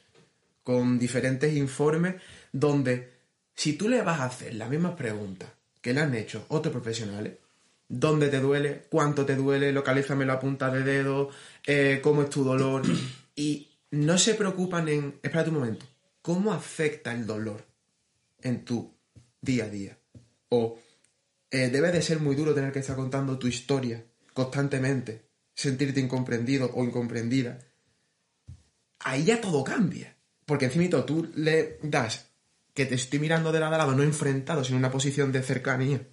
con diferentes informes, donde si tú le vas a hacer las mismas preguntas que le han hecho otros profesionales, dónde te duele, cuánto te duele, localízame la punta de dedo, eh, cómo es tu dolor, y no se preocupan en, espérate un momento, ¿cómo afecta el dolor en tu día a día? O eh, debe de ser muy duro tener que estar contando tu historia constantemente, sentirte incomprendido o incomprendida. Ahí ya todo cambia. Porque encima tú le das que te estoy mirando de lado a lado, no enfrentado, sino en una posición de cercanía.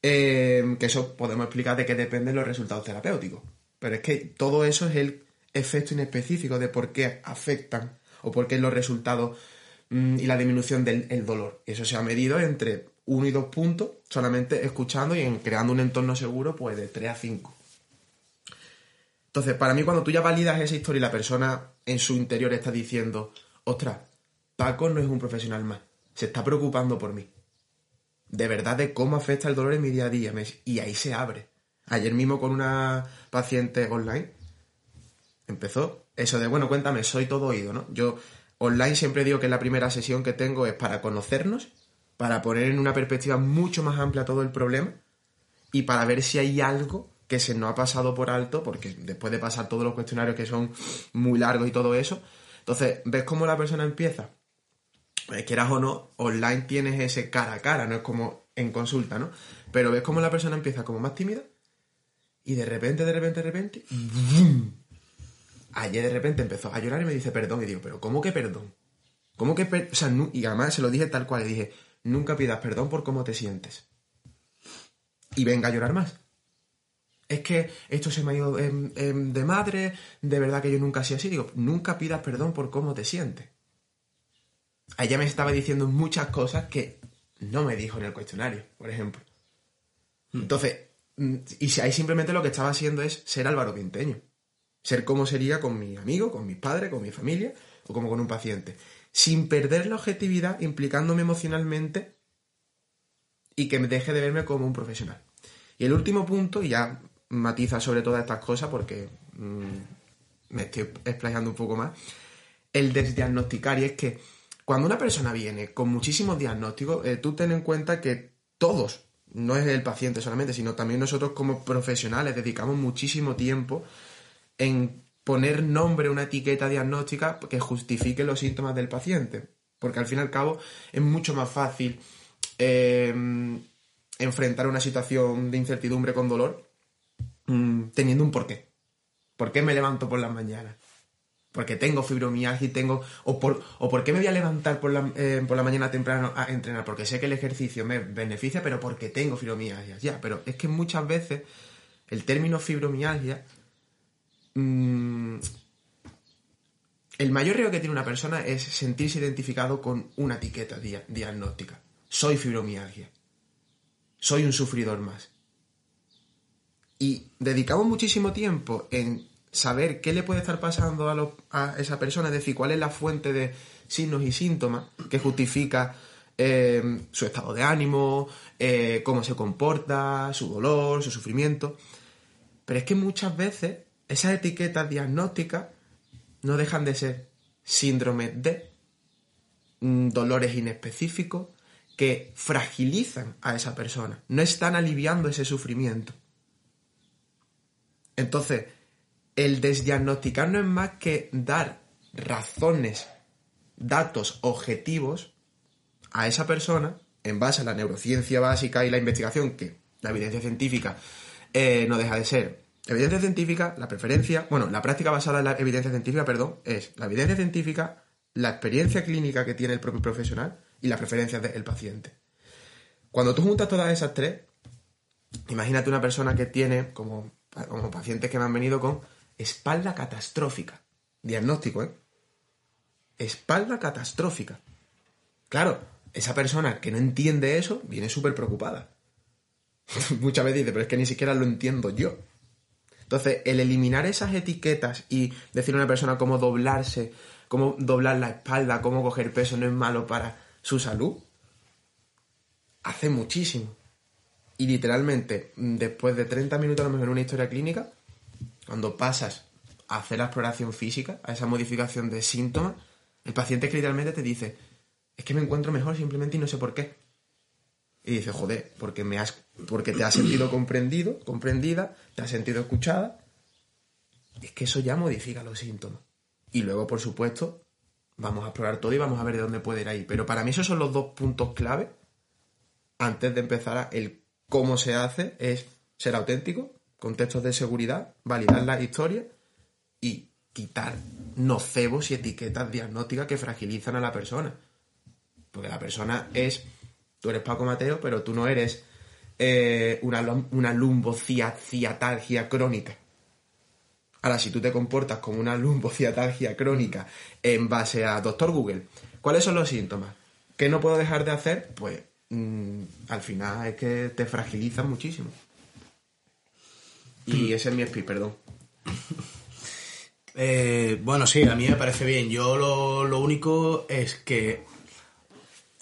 Eh, que eso podemos explicar de qué dependen los resultados terapéuticos. Pero es que todo eso es el efecto inespecífico de por qué afectan o por qué los resultados mm, y la disminución del el dolor. Eso se ha medido entre 1 y 2 puntos, solamente escuchando y creando un entorno seguro, pues de 3 a 5. Entonces, para mí, cuando tú ya validas esa historia y la persona en su interior está diciendo, ostras, Paco no es un profesional más, se está preocupando por mí. De verdad, de cómo afecta el dolor en mi día a día. Y ahí se abre. Ayer mismo con una paciente online empezó eso de, bueno, cuéntame, soy todo oído, ¿no? Yo online siempre digo que la primera sesión que tengo es para conocernos, para poner en una perspectiva mucho más amplia todo el problema y para ver si hay algo que se nos ha pasado por alto, porque después de pasar todos los cuestionarios que son muy largos y todo eso, entonces ves cómo la persona empieza. Eh, quieras o no, online tienes ese cara a cara, no es como en consulta, ¿no? Pero ves cómo la persona empieza como más tímida y de repente, de repente, de repente. Ayer de repente empezó a llorar y me dice perdón y digo, pero ¿cómo que perdón? ¿Cómo que per-? O sea, y además se lo dije tal cual, le dije, nunca pidas perdón por cómo te sientes. Y venga a llorar más. Es que esto se me ha ido em, em, de madre, de verdad que yo nunca he sido así. Digo, nunca pidas perdón por cómo te sientes. Ella me estaba diciendo muchas cosas que no me dijo en el cuestionario, por ejemplo. Entonces, mm, y si ahí simplemente lo que estaba haciendo es ser Álvaro Pinteño. Ser como sería con mi amigo, con mis padres, con mi familia o como con un paciente. Sin perder la objetividad, implicándome emocionalmente y que me deje de verme como un profesional. Y el último punto, y ya matiza sobre todas estas cosas porque mm, me estoy explayando un poco más, el desdiagnosticar. Y es que cuando una persona viene con muchísimos diagnósticos, eh, tú ten en cuenta que todos, no es el paciente solamente, sino también nosotros como profesionales dedicamos muchísimo tiempo en poner nombre a una etiqueta diagnóstica que justifique los síntomas del paciente. Porque al fin y al cabo es mucho más fácil eh, enfrentar una situación de incertidumbre con dolor mm, teniendo un porqué. ¿Por qué me levanto por las mañanas? Porque tengo fibromialgia y tengo... O por, o por qué me voy a levantar por la, eh, por la mañana temprano a entrenar. Porque sé que el ejercicio me beneficia, pero porque tengo fibromialgia. Ya, pero es que muchas veces el término fibromialgia... mm, el mayor riesgo que tiene una persona es sentirse identificado con una etiqueta dia- diagnóstica. Soy fibromialgia. Soy un sufridor más. Y dedicamos muchísimo tiempo en saber qué le puede estar pasando a, esa persona, es decir, cuál es la fuente de signos y síntomas que justifica eh, su estado de ánimo, eh, cómo se comporta, su dolor, su sufrimiento. Pero es que muchas veces esas etiquetas diagnósticas no dejan de ser síndrome de mm, dolores inespecíficos que fragilizan a esa persona, no están aliviando ese sufrimiento. Entonces, el desdiagnosticar no es más que dar razones, datos objetivos a esa persona en base a la neurociencia básica y la investigación, que la evidencia científica eh, no deja de ser. Evidencia científica, la preferencia, bueno, la práctica basada en la evidencia científica, perdón, es la evidencia científica, la experiencia clínica que tiene el propio profesional y las preferencias del paciente. Cuando tú juntas todas esas tres, imagínate una persona que tiene, como, como pacientes que me han venido con espalda catastrófica. Diagnóstico, ¿eh? Espalda catastrófica. Claro, esa persona que no entiende eso viene súper preocupada. Muchas veces dice, pero es que ni siquiera lo entiendo yo. Entonces, el eliminar esas etiquetas y decir a una persona cómo doblarse, cómo doblar la espalda, cómo coger peso no es malo para su salud, hace muchísimo. Y literalmente, después de 30 minutos a lo mejor en una historia clínica, cuando pasas a hacer la exploración física, a esa modificación de síntomas, el paciente que literalmente te dice, es que me encuentro mejor simplemente y no sé por qué. Y dice, joder, porque, me has, porque te has sentido comprendido, comprendida, te has sentido escuchada. Es que eso ya modifica los síntomas. Y luego, por supuesto, vamos a explorar todo y vamos a ver de dónde puede ir ahí. Pero para mí esos son los dos puntos clave antes de empezar a el cómo se hace, es ser auténtico, contextos de seguridad, validar la historia y quitar nocebos y etiquetas diagnósticas que fragilizan a la persona. Porque la persona es, tú eres Paco Mateo, pero tú no eres eh, una, una lumbociatalgia crónica. Ahora, si tú te comportas como una lumbociatalgia crónica en base a Doctor Google, ¿cuáles son los síntomas? ¿Qué no puedo dejar de hacer? Pues mm, al final es que te fragiliza muchísimo. Y ese es mi speed, perdón. Eh, bueno, sí, a mí me parece bien. Yo lo único es que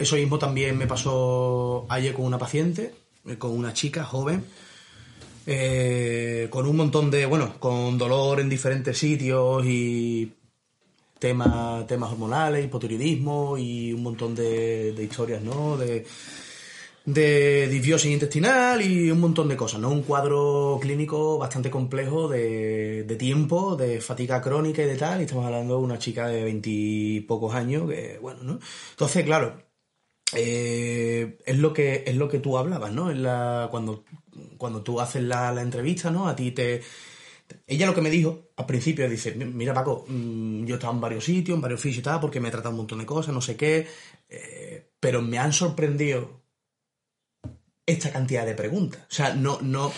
eso mismo también me pasó ayer con una paciente, eh, con una chica joven, eh, con un montón de, bueno, con dolor en diferentes sitios y temas, temas hormonales, hipotiroidismo y un montón de, de historias, ¿no? De, de disbiosis intestinal y un montón de cosas, ¿no? Un cuadro clínico bastante complejo de, de tiempo, de fatiga crónica y de tal, y estamos hablando de una chica de veintipocos años, que, bueno, ¿no? Entonces, claro, eh, es, lo que, es lo que tú hablabas, ¿no? En la, cuando, cuando tú haces la, la entrevista, ¿no? A ti te... Ella lo que me dijo al principio dice, mira Paco, mm, yo he estado en varios sitios, en varios fisios y tal, porque me he tratado un montón de cosas, no sé qué, eh, pero me han sorprendido esta cantidad de preguntas. O sea, no, no,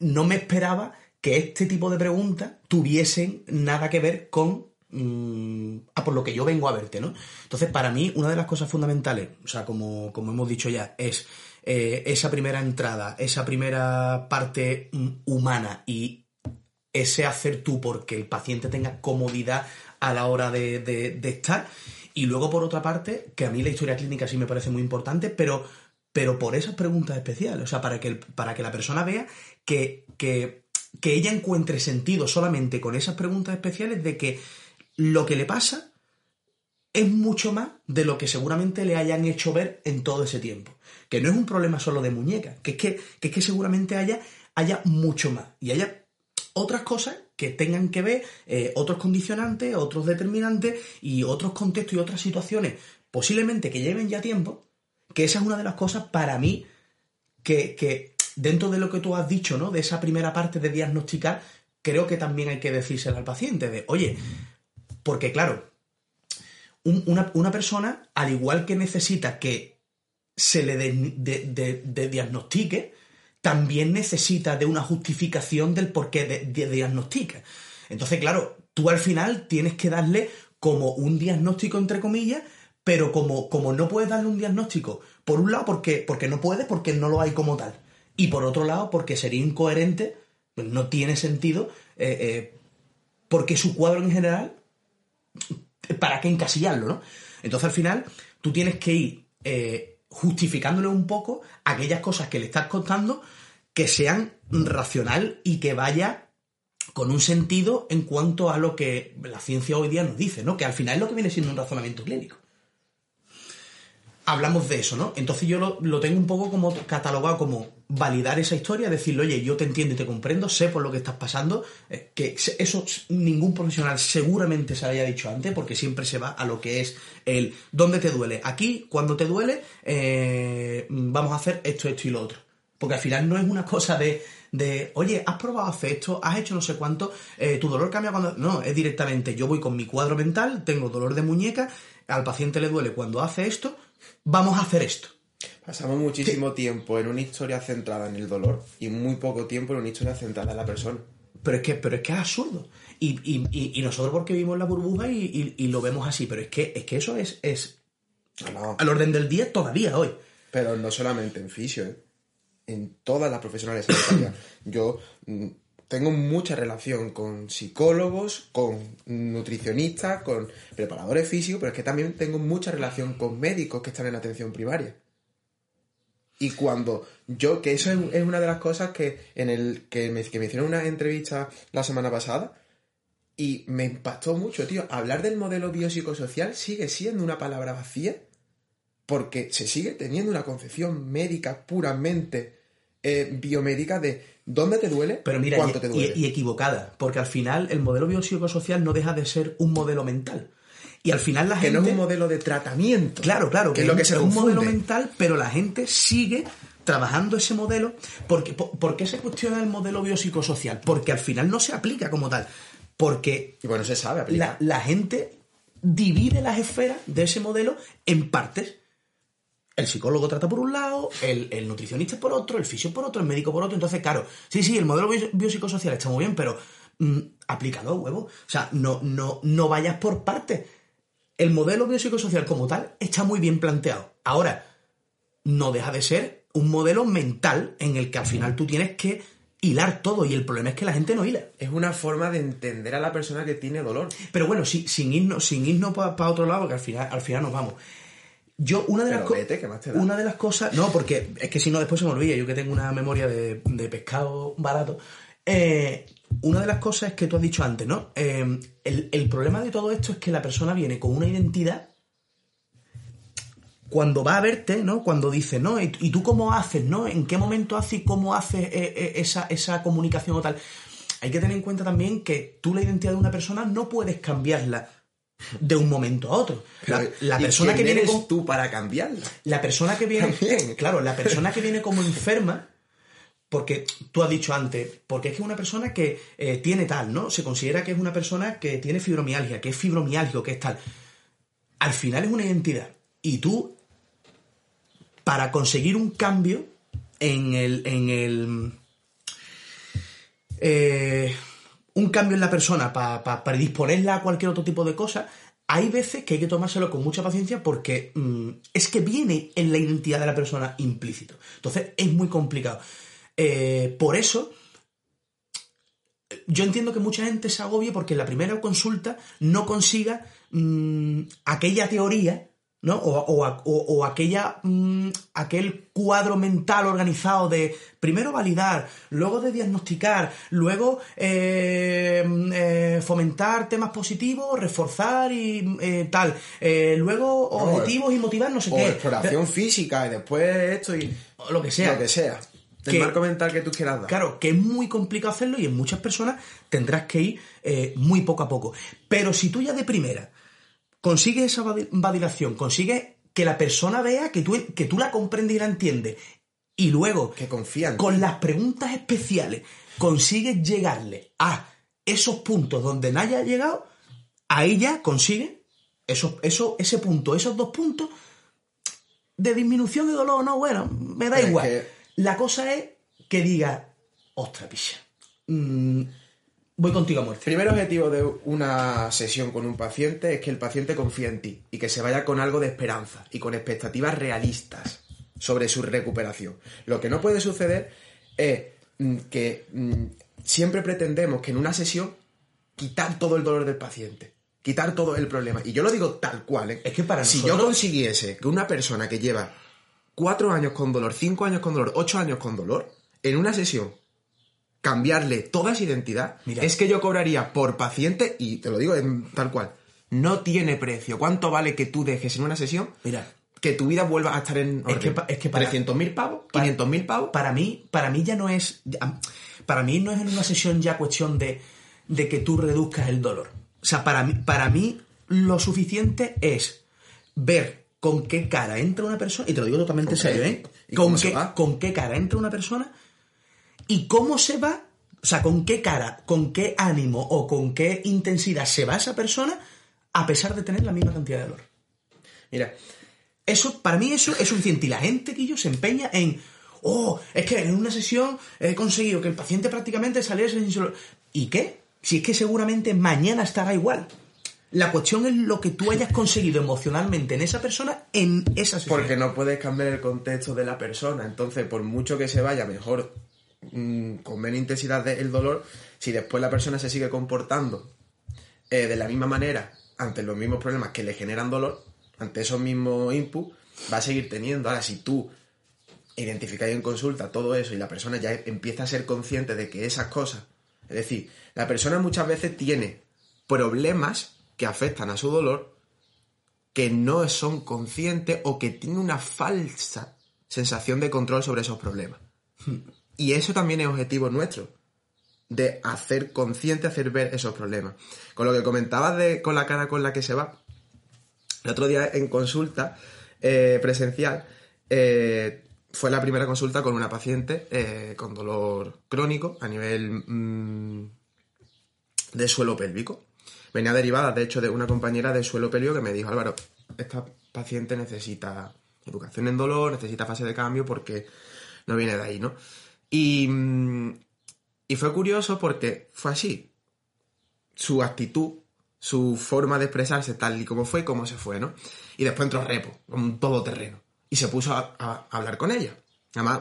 no me esperaba que este tipo de preguntas tuviesen nada que ver con mm, a por lo que yo vengo a verte, ¿no? Entonces, para mí, una de las cosas fundamentales, o sea, como, como hemos dicho ya, es eh, esa primera entrada, esa primera parte mm, humana y ese hacer tú porque el paciente tenga comodidad a la hora de, estar. Y luego, por otra parte, que a mí la historia clínica sí me parece muy importante, pero pero por esas preguntas especiales, o sea, para que, para que la persona vea que, que, que ella encuentre sentido solamente con esas preguntas especiales de que lo que le pasa es mucho más de lo que seguramente le hayan hecho ver en todo ese tiempo. Que no es un problema solo de muñeca, que es que, que seguramente haya, haya mucho más y haya otras cosas que tengan que ver, eh, otros condicionantes, otros determinantes y otros contextos y otras situaciones, posiblemente que lleven ya tiempo, que esa es una de las cosas para mí que, que dentro de lo que tú has dicho, ¿no? De esa primera parte de diagnosticar, creo que también hay que decírselo al paciente, de, oye, porque claro, un- una, persona, al igual que necesita que se le diagnostique, también necesita de una justificación del por qué de, de- diagnostica. Entonces, claro, tú al final tienes que darle como un diagnóstico, entre comillas, pero como, como no puedes darle un diagnóstico, por un lado porque, porque no puedes, porque no lo hay como tal, y por otro lado porque sería incoherente, pues no tiene sentido, eh, eh, porque su cuadro en general ¿para qué encasillarlo, no? Entonces al final tú tienes que ir eh, justificándole un poco aquellas cosas que le estás contando que sean racional y que vaya con un sentido en cuanto a lo que la ciencia hoy día nos dice, ¿no? Que al final es lo que viene siendo un razonamiento clínico. Hablamos de eso, ¿no? Entonces yo lo, lo tengo un poco como catalogado como validar esa historia, decirle, oye, yo te entiendo y te comprendo, sé por lo que estás pasando, eh, que eso ningún profesional seguramente se había dicho antes, porque siempre se va a lo que es el ¿dónde te duele? Aquí, cuando te duele, eh, vamos a hacer esto, esto y lo otro. Porque al final no es una cosa de, de oye, has probado hacer esto, has hecho no sé cuánto, eh, tu dolor cambia cuando... No, es directamente, yo voy con mi cuadro mental, tengo dolor de muñeca, al paciente le duele cuando hace esto, vamos a hacer esto. Pasamos muchísimo tiempo en una historia centrada en el dolor y muy poco tiempo en una historia centrada en la persona. Pero es que, pero es que es absurdo. Y, y- y- y nosotros porque vivimos la burbuja y, lo vemos así, pero es que, es que eso es, es No, al orden del día todavía hoy. Pero no solamente en fisio, ¿eh? en todas las profesionales sanitarias. Yo mm, tengo mucha relación con psicólogos, con nutricionistas, con preparadores físicos, pero es que también tengo mucha relación con médicos que están en atención primaria. Y cuando yo, que eso es, una de las cosas que en el que me, que me hicieron una entrevista la semana pasada y me impactó mucho, tío. Hablar del modelo biopsicosocial sigue siendo una palabra vacía porque se sigue teniendo una concepción médica puramente eh, biomédica de dónde te duele, Pero mira, cuánto y, te duele. y- y equivocada, porque al final el modelo biopsicosocial no deja de ser un modelo mental. Y al final la que gente... no es un modelo de tratamiento. Claro, claro, que es lo que se es un modelo mental, pero la gente sigue trabajando ese modelo. Porque, por, ¿Por qué se cuestiona el modelo biopsicosocial? Porque al final no se aplica como tal. Porque Y bueno, se sabe la, aplicar. la gente divide las esferas de ese modelo en partes. El psicólogo trata por un lado, el, el nutricionista por otro, el fisio por otro, el médico por otro. Entonces, claro, sí, sí, el modelo bio- biopsicosocial está muy bien, pero mm, aplícalo, huevo. O sea, no, no, no vayas por partes. El modelo biopsicosocial como tal está muy bien planteado. Ahora, no deja de ser un modelo mental en el que al final tú tienes que hilar todo y el problema es que la gente no hila. Es una forma de entender a la persona que tiene dolor. Pero bueno, si- sin irnos, sin irnos para otro lado, que al final, al final nos vamos. Yo, una de Pero las vete, ¿qué más te da? Una de las cosas. No, porque es que si no, después se me olvida. Yo que tengo una memoria de, de pescado barato. Eh, una de las cosas es que tú has dicho antes, ¿no? Eh, el, el problema de todo esto es que la persona viene con una identidad. Cuando va a verte, ¿no? Cuando dice, ¿no? ¿Y, y tú cómo haces, ¿no? ¿En qué momento haces y cómo haces eh, eh, esa, esa comunicación o tal? Hay que tener en cuenta también que tú la identidad de una persona no puedes cambiarla de un momento a otro. La, Pero, la ¿y persona que viene eres con, tú para cambiarla? la persona que viene, También. claro, la persona que viene como enferma, porque tú has dicho antes, porque es que es una persona que eh, tiene tal, ¿no? Se considera que es una persona que tiene fibromialgia, que es fibromialgio, que es tal. Al final es una identidad. Y tú, para conseguir un cambio en el. En el eh, un cambio en la persona para predisponerla a cualquier otro tipo de cosa, hay veces que hay que tomárselo con mucha paciencia porque mm, es que viene en la identidad de la persona implícito. Entonces es muy complicado. Eh, por eso, yo entiendo que mucha gente se agobie porque en la primera consulta no consiga mm, aquella teoría, ¿no? O, o o- o aquella, mm, aquel cuadro mental organizado de primero validar, luego de diagnosticar, luego eh, mm, eh, fomentar temas positivos, reforzar y eh, tal, luego objetivos y motivar no sé O qué. exploración física y después esto y O lo que sea. lo que sea. El Que- marco mental que tú quieras dar. Claro, que es muy complicado hacerlo y en muchas personas tendrás que ir eh, muy poco a poco. Pero si tú ya de primera consigues esa vali- validación, consigues que la persona vea que tú, que tú la comprendes y la entiendes, y luego Que confían. con las preguntas especiales consigues llegarle a esos puntos donde no haya llegado, ahí ya consigues esos, eso, ese punto, esos dos puntos de disminución de dolor, no, bueno, me da Pero es igual. que- La cosa es que diga, ostra picha, mm, voy contigo a muerte. Primer objetivo de una sesión con un paciente es que el paciente confíe en ti y que se vaya con algo de esperanza y con expectativas realistas sobre su recuperación. Lo que no puede suceder es mm, que mm, siempre pretendemos que en una sesión quitar todo el dolor del paciente, quitar todo el problema. Y yo lo digo tal cual. ¿eh? Es que para si nosotros- yo consiguiese que una persona que lleva cuatro años con dolor, cinco años con dolor, ocho años con dolor, en una sesión cambiarle toda esa identidad, Mira. es que yo cobraría por paciente, y te lo digo en tal cual, no tiene precio. ¿Cuánto vale que tú dejes en una sesión Mira, que tu vida vuelva a estar en Es que es que para- 300.000 pavos, para- 500.000 pavos. para mí, para mí ya no es. Para mí no es en una sesión ya cuestión de, de que tú reduzcas el dolor. O sea, para mí, para mí lo suficiente es ver con qué cara entra una persona, y te lo digo totalmente serio, ¿eh? ¿Y Con qué, con qué cara entra una persona y cómo se va, o sea, con qué cara, con qué ánimo o con qué intensidad se va esa persona a pesar de tener la misma cantidad de dolor. Mira, Eso, para mí eso es suficiente. Y la gente que yo se empeña en, oh, es que en una sesión he conseguido que el paciente prácticamente saliese sin dolor. ¿Y qué? Si es que seguramente mañana estará igual. La cuestión es lo que tú hayas conseguido emocionalmente en esa persona en esa sesión. porque no puedes cambiar el contexto de la persona. Entonces, por mucho que se vaya mejor, mm, con menos intensidad del dolor, si después la persona se sigue comportando eh, de la misma manera ante los mismos problemas que le generan dolor, ante esos mismos inputs, va a seguir teniendo. Ahora, si tú identificáis en consulta todo eso y la persona ya empieza a ser consciente de que esas cosas, es decir, la persona muchas veces tiene problemas que afectan a su dolor que no son conscientes o que tienen una falsa sensación de control sobre esos problemas. Y eso también es objetivo nuestro, de hacer consciente, hacer ver esos problemas. Con lo que comentabas de con la cara con la que se va, el otro día en consulta eh, presencial eh, fue la primera consulta con una paciente eh, con dolor crónico a nivel mm, de suelo pélvico. Venía derivada, de hecho, de una compañera de suelo pélvico que me dijo, Álvaro, esta paciente necesita educación en dolor, necesita fase de cambio porque no viene de ahí, ¿no? Y, y fue curioso porque fue así. Su actitud, su forma de expresarse tal y como fue, como se fue, ¿no? Y después entró Repo, un todoterreno. Y se puso a, a- a hablar con ella. Además,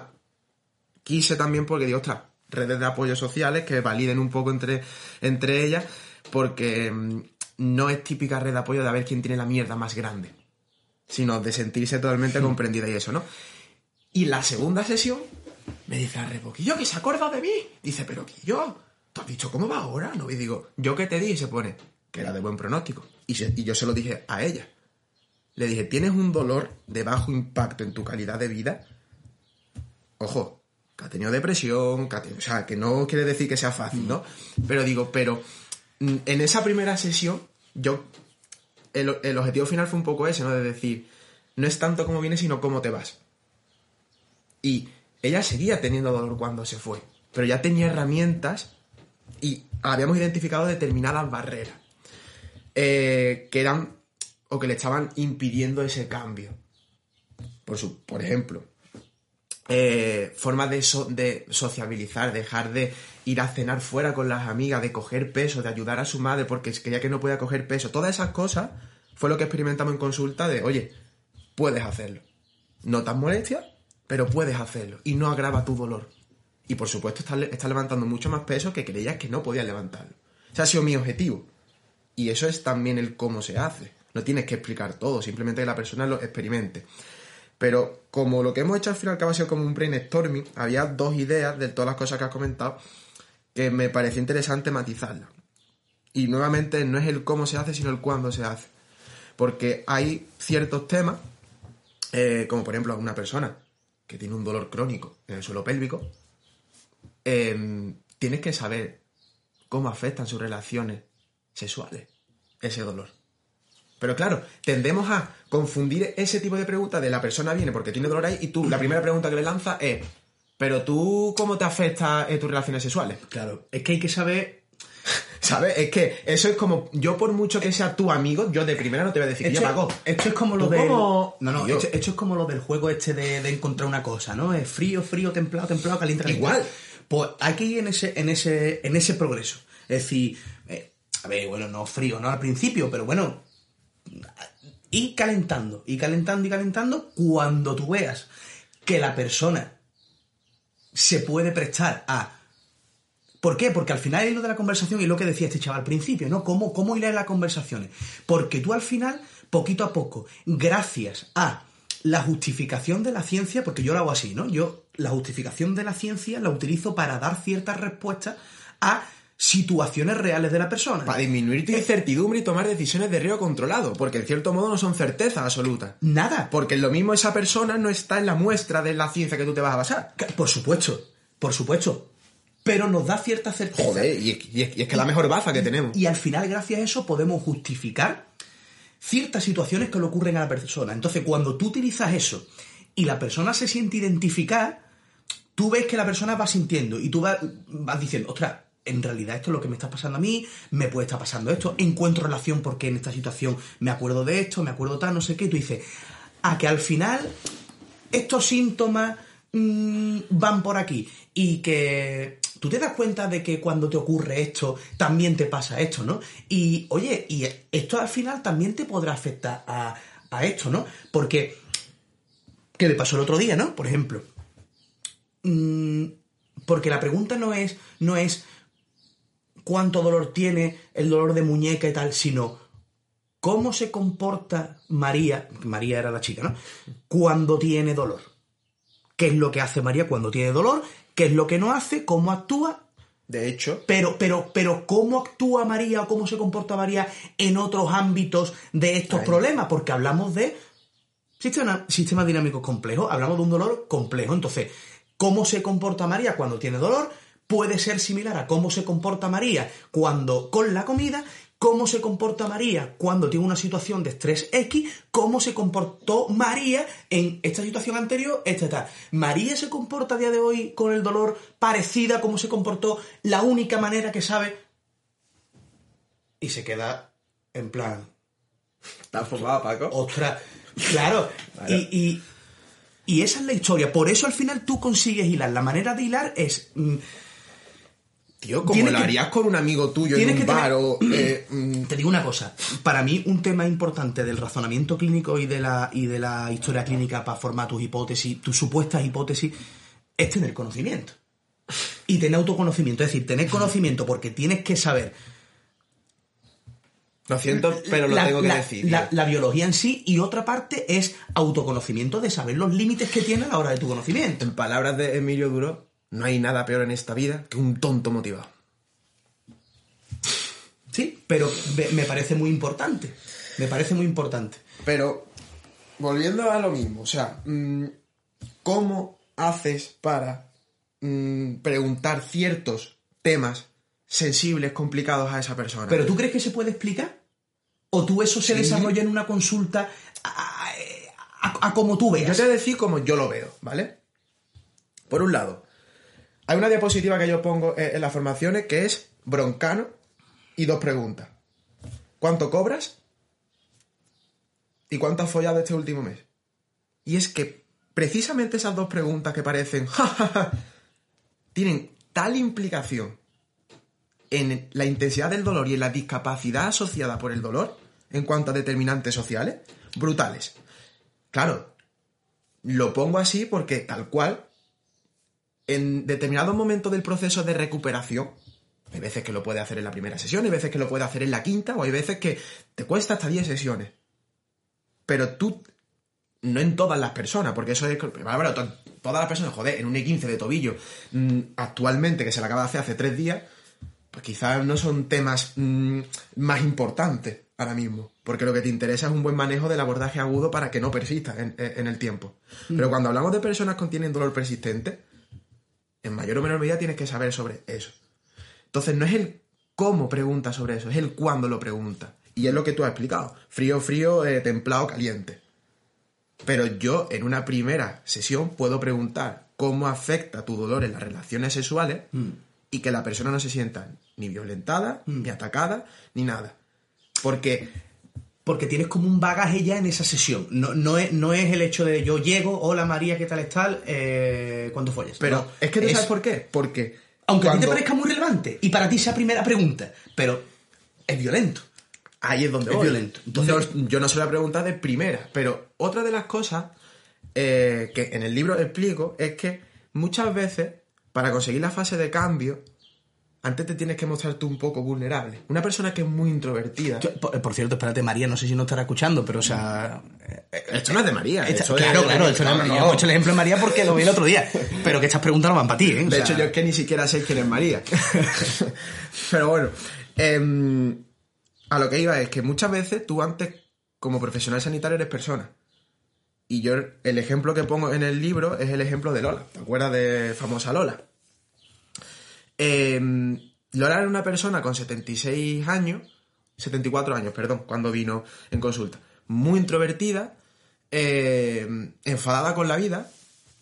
quise también porque digo, ostras, redes de apoyo sociales que validen un poco entre, entre ellas, porque mm, no es típica red de apoyo de a ver quién tiene la mierda más grande, sino de sentirse totalmente comprendida y eso, ¿no? Y la segunda sesión me dice la Repo, yo que se acuerda de mí. Dice, pero que yo, ¿tú has dicho cómo va ahora? No, y digo, ¿yo qué te di? Y se pone, que era de buen pronóstico. Y, se- y yo se lo dije a ella. Le dije, ¿tienes un dolor de bajo impacto en tu calidad de vida? Ojo, que ha tenido depresión, que ha tenido- o sea, que no quiere decir que sea fácil, ¿no? Pero digo, pero mm, en esa primera sesión, yo, el, el objetivo final fue un poco ese, ¿no? De decir, no es tanto cómo vienes, sino cómo te vas. Y ella seguía teniendo dolor cuando se fue, pero ya tenía herramientas y habíamos identificado determinadas barreras eh, que eran o que le estaban impidiendo ese cambio. Por, su, por ejemplo, eh, formas de, so- de sociabilizar, dejar de ir a cenar fuera con las amigas, de coger peso, de ayudar a su madre porque creía que no podía coger peso. Todas esas cosas fue lo que experimentamos en consulta de, oye, puedes hacerlo. Notas molestias, pero puedes hacerlo y no agrava tu dolor. Y por supuesto estás levantando mucho más peso que creías que no podías levantarlo. Ese ha sido mi objetivo. Y eso es también el cómo se hace. No tienes que explicar todo, simplemente que la persona lo experimente. Pero como lo que hemos hecho al final ha sido como un brainstorming, había dos ideas de todas las cosas que has comentado que me pareció interesante matizarlas. Y nuevamente no es el cómo se hace, sino el cuándo se hace. Porque hay ciertos temas, eh, como por ejemplo una persona que tiene un dolor crónico en el suelo pélvico, eh, tienes que saber cómo afectan sus relaciones sexuales ese dolor. Pero claro, tendemos a confundir ese tipo de preguntas de la persona viene porque tiene dolor ahí y tú, la primera pregunta que le lanza es, pero tú, ¿cómo te afecta eh, tus relaciones sexuales? Claro, es que hay que saber. ¿Sabes? Es que eso es como, yo por mucho que sea tu amigo, yo de primera no te voy a decir que yo pago. esto es como lo ¿Tú del. No, no, esto, esto es como lo del juego este de, de encontrar una cosa, ¿no? Es frío, frío, templado, templado, caliente, caliente. Igual. Pues hay que ir en ese, en ese, en ese progreso. Es decir, eh, a ver, bueno, no frío, no al principio, pero bueno, ir calentando, y calentando, y calentando, cuando tú veas que la persona se puede prestar a ¿Por qué? Porque al final es lo de la conversación y lo que decía este chaval al principio, ¿no? ¿Cómo, cómo hilar las conversaciones? Porque tú al final, poquito a poco, gracias a la justificación de la ciencia, porque yo lo hago así, ¿no? Yo la justificación de la ciencia la utilizo para dar ciertas respuestas a situaciones reales de la persona. Para disminuir tu incertidumbre y tomar decisiones de riesgo controlado, porque en cierto modo no son certezas absolutas. Nada. Porque lo mismo esa persona no está en la muestra de la ciencia que tú te vas a basar. Que- Por supuesto, por supuesto. Pero nos da cierta certeza. Joder, y, y es, y es que la mejor baza que tenemos. Y al final, gracias a eso, podemos justificar ciertas situaciones que le ocurren a la persona. Entonces, cuando tú utilizas eso y la persona se siente identificada, tú ves que la persona va sintiendo y tú vas, vas diciendo, ostras, en realidad esto es lo que me está pasando a mí, me puede estar pasando esto, encuentro relación porque en esta situación me acuerdo de esto, me acuerdo tal, no sé qué, y tú dices, a que al final estos síntomas mm, van por aquí y que tú te das cuenta de que cuando te ocurre esto también te pasa esto, ¿no? Y oye, y esto al final también te podrá afectar a, esto, ¿no? Porque, ¿qué le pasó el otro día, ¿no? Por ejemplo. Mm, porque la pregunta no es, no es cuánto dolor tiene el dolor de muñeca y tal, sino cómo se comporta María, María era la chica, ¿no? Cuando tiene dolor. ¿Qué es lo que hace María cuando tiene dolor? ¿Qué es lo que no hace? ¿Cómo actúa? De hecho, Pero, pero, pero, ¿cómo actúa María o cómo se comporta María en otros ámbitos de estos Ahí. problemas? Porque hablamos de sistema, sistemas dinámicos complejos, hablamos de un dolor complejo. Entonces, ¿cómo se comporta María cuando tiene dolor? Puede ser similar a cómo se comporta María cuando con la comida, cómo se comporta María cuando tiene una situación de estrés X, cómo se comportó María en esta situación anterior, etc. María se comporta a día de hoy con el dolor parecida a cómo se comportó la única manera que sabe. Y se queda en plan, está fumado, Paco. ostras, claro, y, y- y esa es la historia. Por eso al final tú consigues hilar. La manera de hilar es... mm, Tío, como lo que- harías con un amigo tuyo en un que tener- bar o... eh, Te digo una cosa, para mí un tema importante del razonamiento clínico y de la, y de la historia clínica para formar tus hipótesis, tus supuestas hipótesis, es tener conocimiento. Y tener autoconocimiento, es decir, tener conocimiento porque tienes que saber lo siento, pero lo la, tengo que la- decir. la- la biología en sí y otra parte es autoconocimiento de saber los límites que tiene a la hora de tu conocimiento. En palabras de Emilio Duro, no hay nada peor en esta vida que un tonto motivado. Sí, pero me- parece muy importante. Me parece muy importante. Pero, volviendo a lo mismo, o sea, mm, ¿cómo haces para mm, preguntar ciertos temas sensibles, complicados a esa persona? ¿Pero tú crees que se puede explicar? ¿O tú eso se Sí. desarrolla en una consulta a, a- a como tú Yo veas? te voy a decir como yo lo veo, ¿vale? Por un lado, hay una diapositiva que yo pongo en las formaciones que es broncano y dos preguntas. ¿Cuánto cobras? ¿Y cuánto has follado este último mes? Y es que precisamente esas dos preguntas que parecen tienen tal implicación en la intensidad del dolor y en la discapacidad asociada por el dolor en cuanto a determinantes sociales brutales. Claro, lo pongo así porque tal cual, en determinados momentos del proceso de recuperación, hay veces que lo puede hacer en la primera sesión, hay veces que lo puede hacer en la quinta, o hay veces que te cuesta hasta 10 sesiones. Pero tú, no en todas las personas, porque eso es... Bueno, bueno, to- todas las personas, joder, en un E15 de tobillo, mm, actualmente, que se le acaba de hacer hace tres días, pues quizás no son temas mm, más importantes ahora mismo, porque lo que te interesa es un buen manejo del abordaje agudo para que no persista en, en el tiempo. Pero cuando hablamos de personas que tienen dolor persistente, en mayor o menor medida tienes que saber sobre eso. Entonces no es el cómo pregunta sobre eso, es el cuándo lo pregunta. Y es lo que tú has explicado. Frío, frío, eh, templado, caliente. Pero yo en una primera sesión puedo preguntar cómo afecta tu dolor en las relaciones sexuales y que la persona no se sienta ni violentada, ni atacada, ni nada. Porque Porque tienes como un bagaje ya en esa sesión. No, no, es, no es el hecho de yo llego, hola María, ¿qué tal estás? Eh, ¿Cuánto follas? Pero No, es que tú sabes por qué. Porque. Aunque a ti te cuando- parezca muy relevante y para ti sea primera pregunta, pero es violento. Ahí es donde Es voy. violento. Entonces- No- yo no se lo voy a preguntar de primera, pero otra de las cosas eh, que en el libro explico es que muchas veces, para conseguir la fase de cambio, antes te tienes que mostrar tú un poco vulnerable. Una persona que es muy introvertida. Yo- por, por cierto, espérate, María, no sé si no estará escuchando, pero o sea. eh, Esto no es de María. esta- esto claro, es- claro, esto no, no, yo no. he hecho el ejemplo de María porque lo vi el otro día. Pero que estas preguntas no van para ti, ¿eh? O De sea, hecho, yo es que ni siquiera sé quién es María. Pero bueno, em, a lo que iba es que muchas veces tú antes, como profesional sanitario, eres persona. Y yo, el ejemplo que pongo en el libro es el ejemplo de Lola. ¿Te acuerdas de famosa Lola? Em, Lola era una persona con 76 años, 74 años, perdón, cuando vino en consulta. Muy introvertida, em, enfadada con la vida,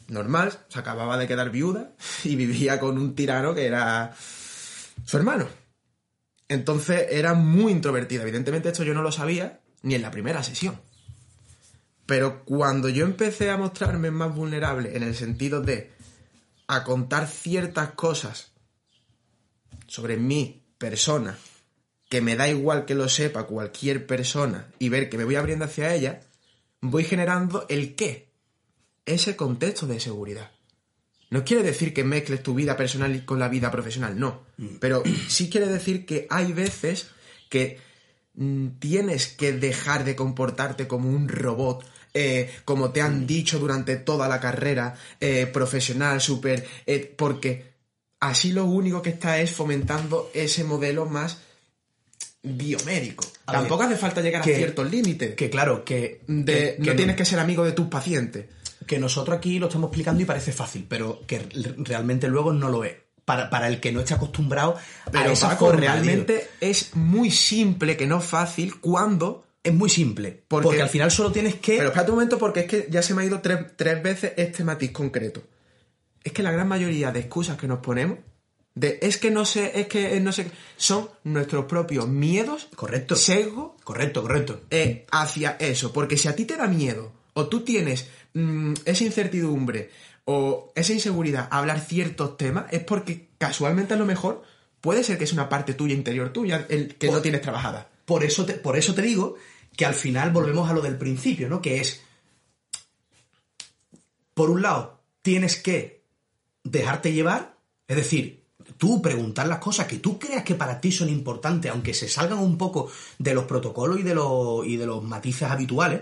normal, se acababa de quedar viuda y vivía con un tirano que era su hermano. Entonces era muy introvertida. Evidentemente esto yo no lo sabía ni en la primera sesión. Pero cuando yo empecé a mostrarme más vulnerable en el sentido de a contar ciertas cosas sobre mi persona, que me da igual que lo sepa cualquier persona y ver que me voy abriendo hacia ella, voy generando el qué, ese contexto de seguridad. No quiere decir que mezcles tu vida personal con la vida profesional, no. Pero sí quiere decir que hay veces que mm, tienes que dejar de comportarte como un robot, eh, como te han dicho durante toda la carrera eh, profesional, súper... eh, porque así lo único que está es fomentando ese modelo más biomédico. A Tampoco ver, hace falta llegar que- a ciertos límites. que claro, que, de, que- que no tienes que ser amigo de tus pacientes. que nosotros aquí lo estamos explicando y parece fácil, pero que realmente luego no lo es. Para, para el que no esté acostumbrado a Pero esa Paco, forma, realmente es muy simple, que no fácil, cuando... es muy simple. Porque- Porque, al final solo tienes que. Pero espérate un momento porque es que ya se me ha ido tres, tres veces este matiz concreto. Es que la gran mayoría de excusas que nos ponemos, de es que no sé, es que no sé, son nuestros propios miedos, Correcto. sesgo Correcto, correcto. eh, hacia eso. Porque si a ti te da miedo, o tú tienes mm, esa incertidumbre, o esa inseguridad a hablar ciertos temas, es porque casualmente a lo mejor puede ser que es una parte tuya, interior tuya, el que no tienes trabajada. Por eso, te, por eso te digo que al final volvemos a lo del principio, ¿no? Que es. Por un lado, tienes que dejarte llevar, es decir, tú preguntar las cosas que tú creas que para ti son importantes, aunque se salgan un poco de los protocolos y de los, y de los matices habituales,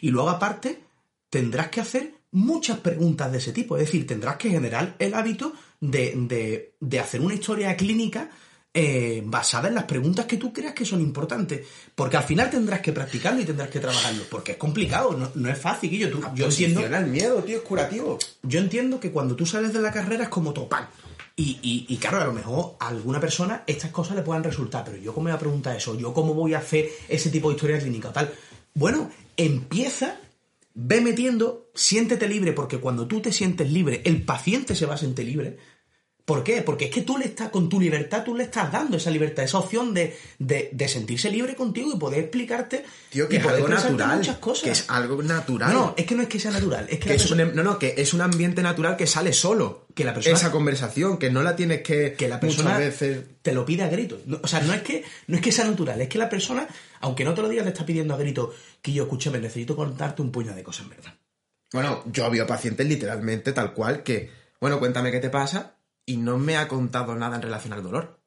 y luego aparte tendrás que hacer muchas preguntas de ese tipo, es decir, tendrás que generar el hábito de, de- de hacer una historia clínica eh, basada en las preguntas que tú creas que son importantes, porque al final tendrás que practicarlo y tendrás que trabajarlo, porque es complicado, no, no es fácil, Guillo, tú- yo entiendo... Posiciona el miedo, tío, es curativo. Yo entiendo que cuando tú sales de la carrera es como topar. Y, y, y claro, a lo mejor a alguna persona estas cosas le puedan resultar, pero yo cómo me voy a preguntar eso, yo cómo voy a hacer ese tipo de historia clínica o tal. Bueno, empieza, ve metiendo, siéntete libre, porque cuando tú te sientes libre, el paciente se va a sentir libre. ¿Por qué? Porque es que tú le estás, con tu libertad, tú le estás dando esa libertad, esa opción de, de, de sentirse libre contigo y poder explicarte Tío, que y es poder algo natural. muchas cosas. Que es algo natural. No, es que no es que sea natural, es que, que es persona- un, no, no, que es un ambiente natural que sale solo. Que la persona- Esa conversación, que no la tienes que, que la persona muchas veces... te lo pide a gritos. O sea, no es, que, no es que sea natural, es que la persona, aunque no te lo diga, te está pidiendo a gritos que yo, escúchame, necesito contarte un puño de cosas, en verdad. Bueno, yo había pacientes literalmente tal cual que, bueno, cuéntame qué te pasa y no me ha contado nada en relación al dolor.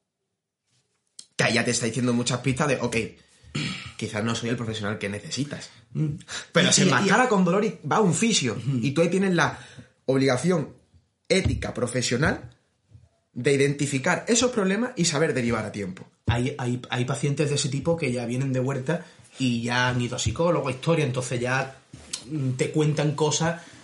Que ahí ya te está diciendo muchas pistas de, ok, quizás no soy el profesional que necesitas. Pero Y- se enmascara con dolor y va a un fisio. Y tú ahí tienes la obligación ética profesional de identificar esos problemas y saber derivar a tiempo. Hay, hay, hay pacientes de ese tipo que ya vienen de vuelta y ya han ido a psicólogo, historia, entonces ya mm, te cuentan cosas mm,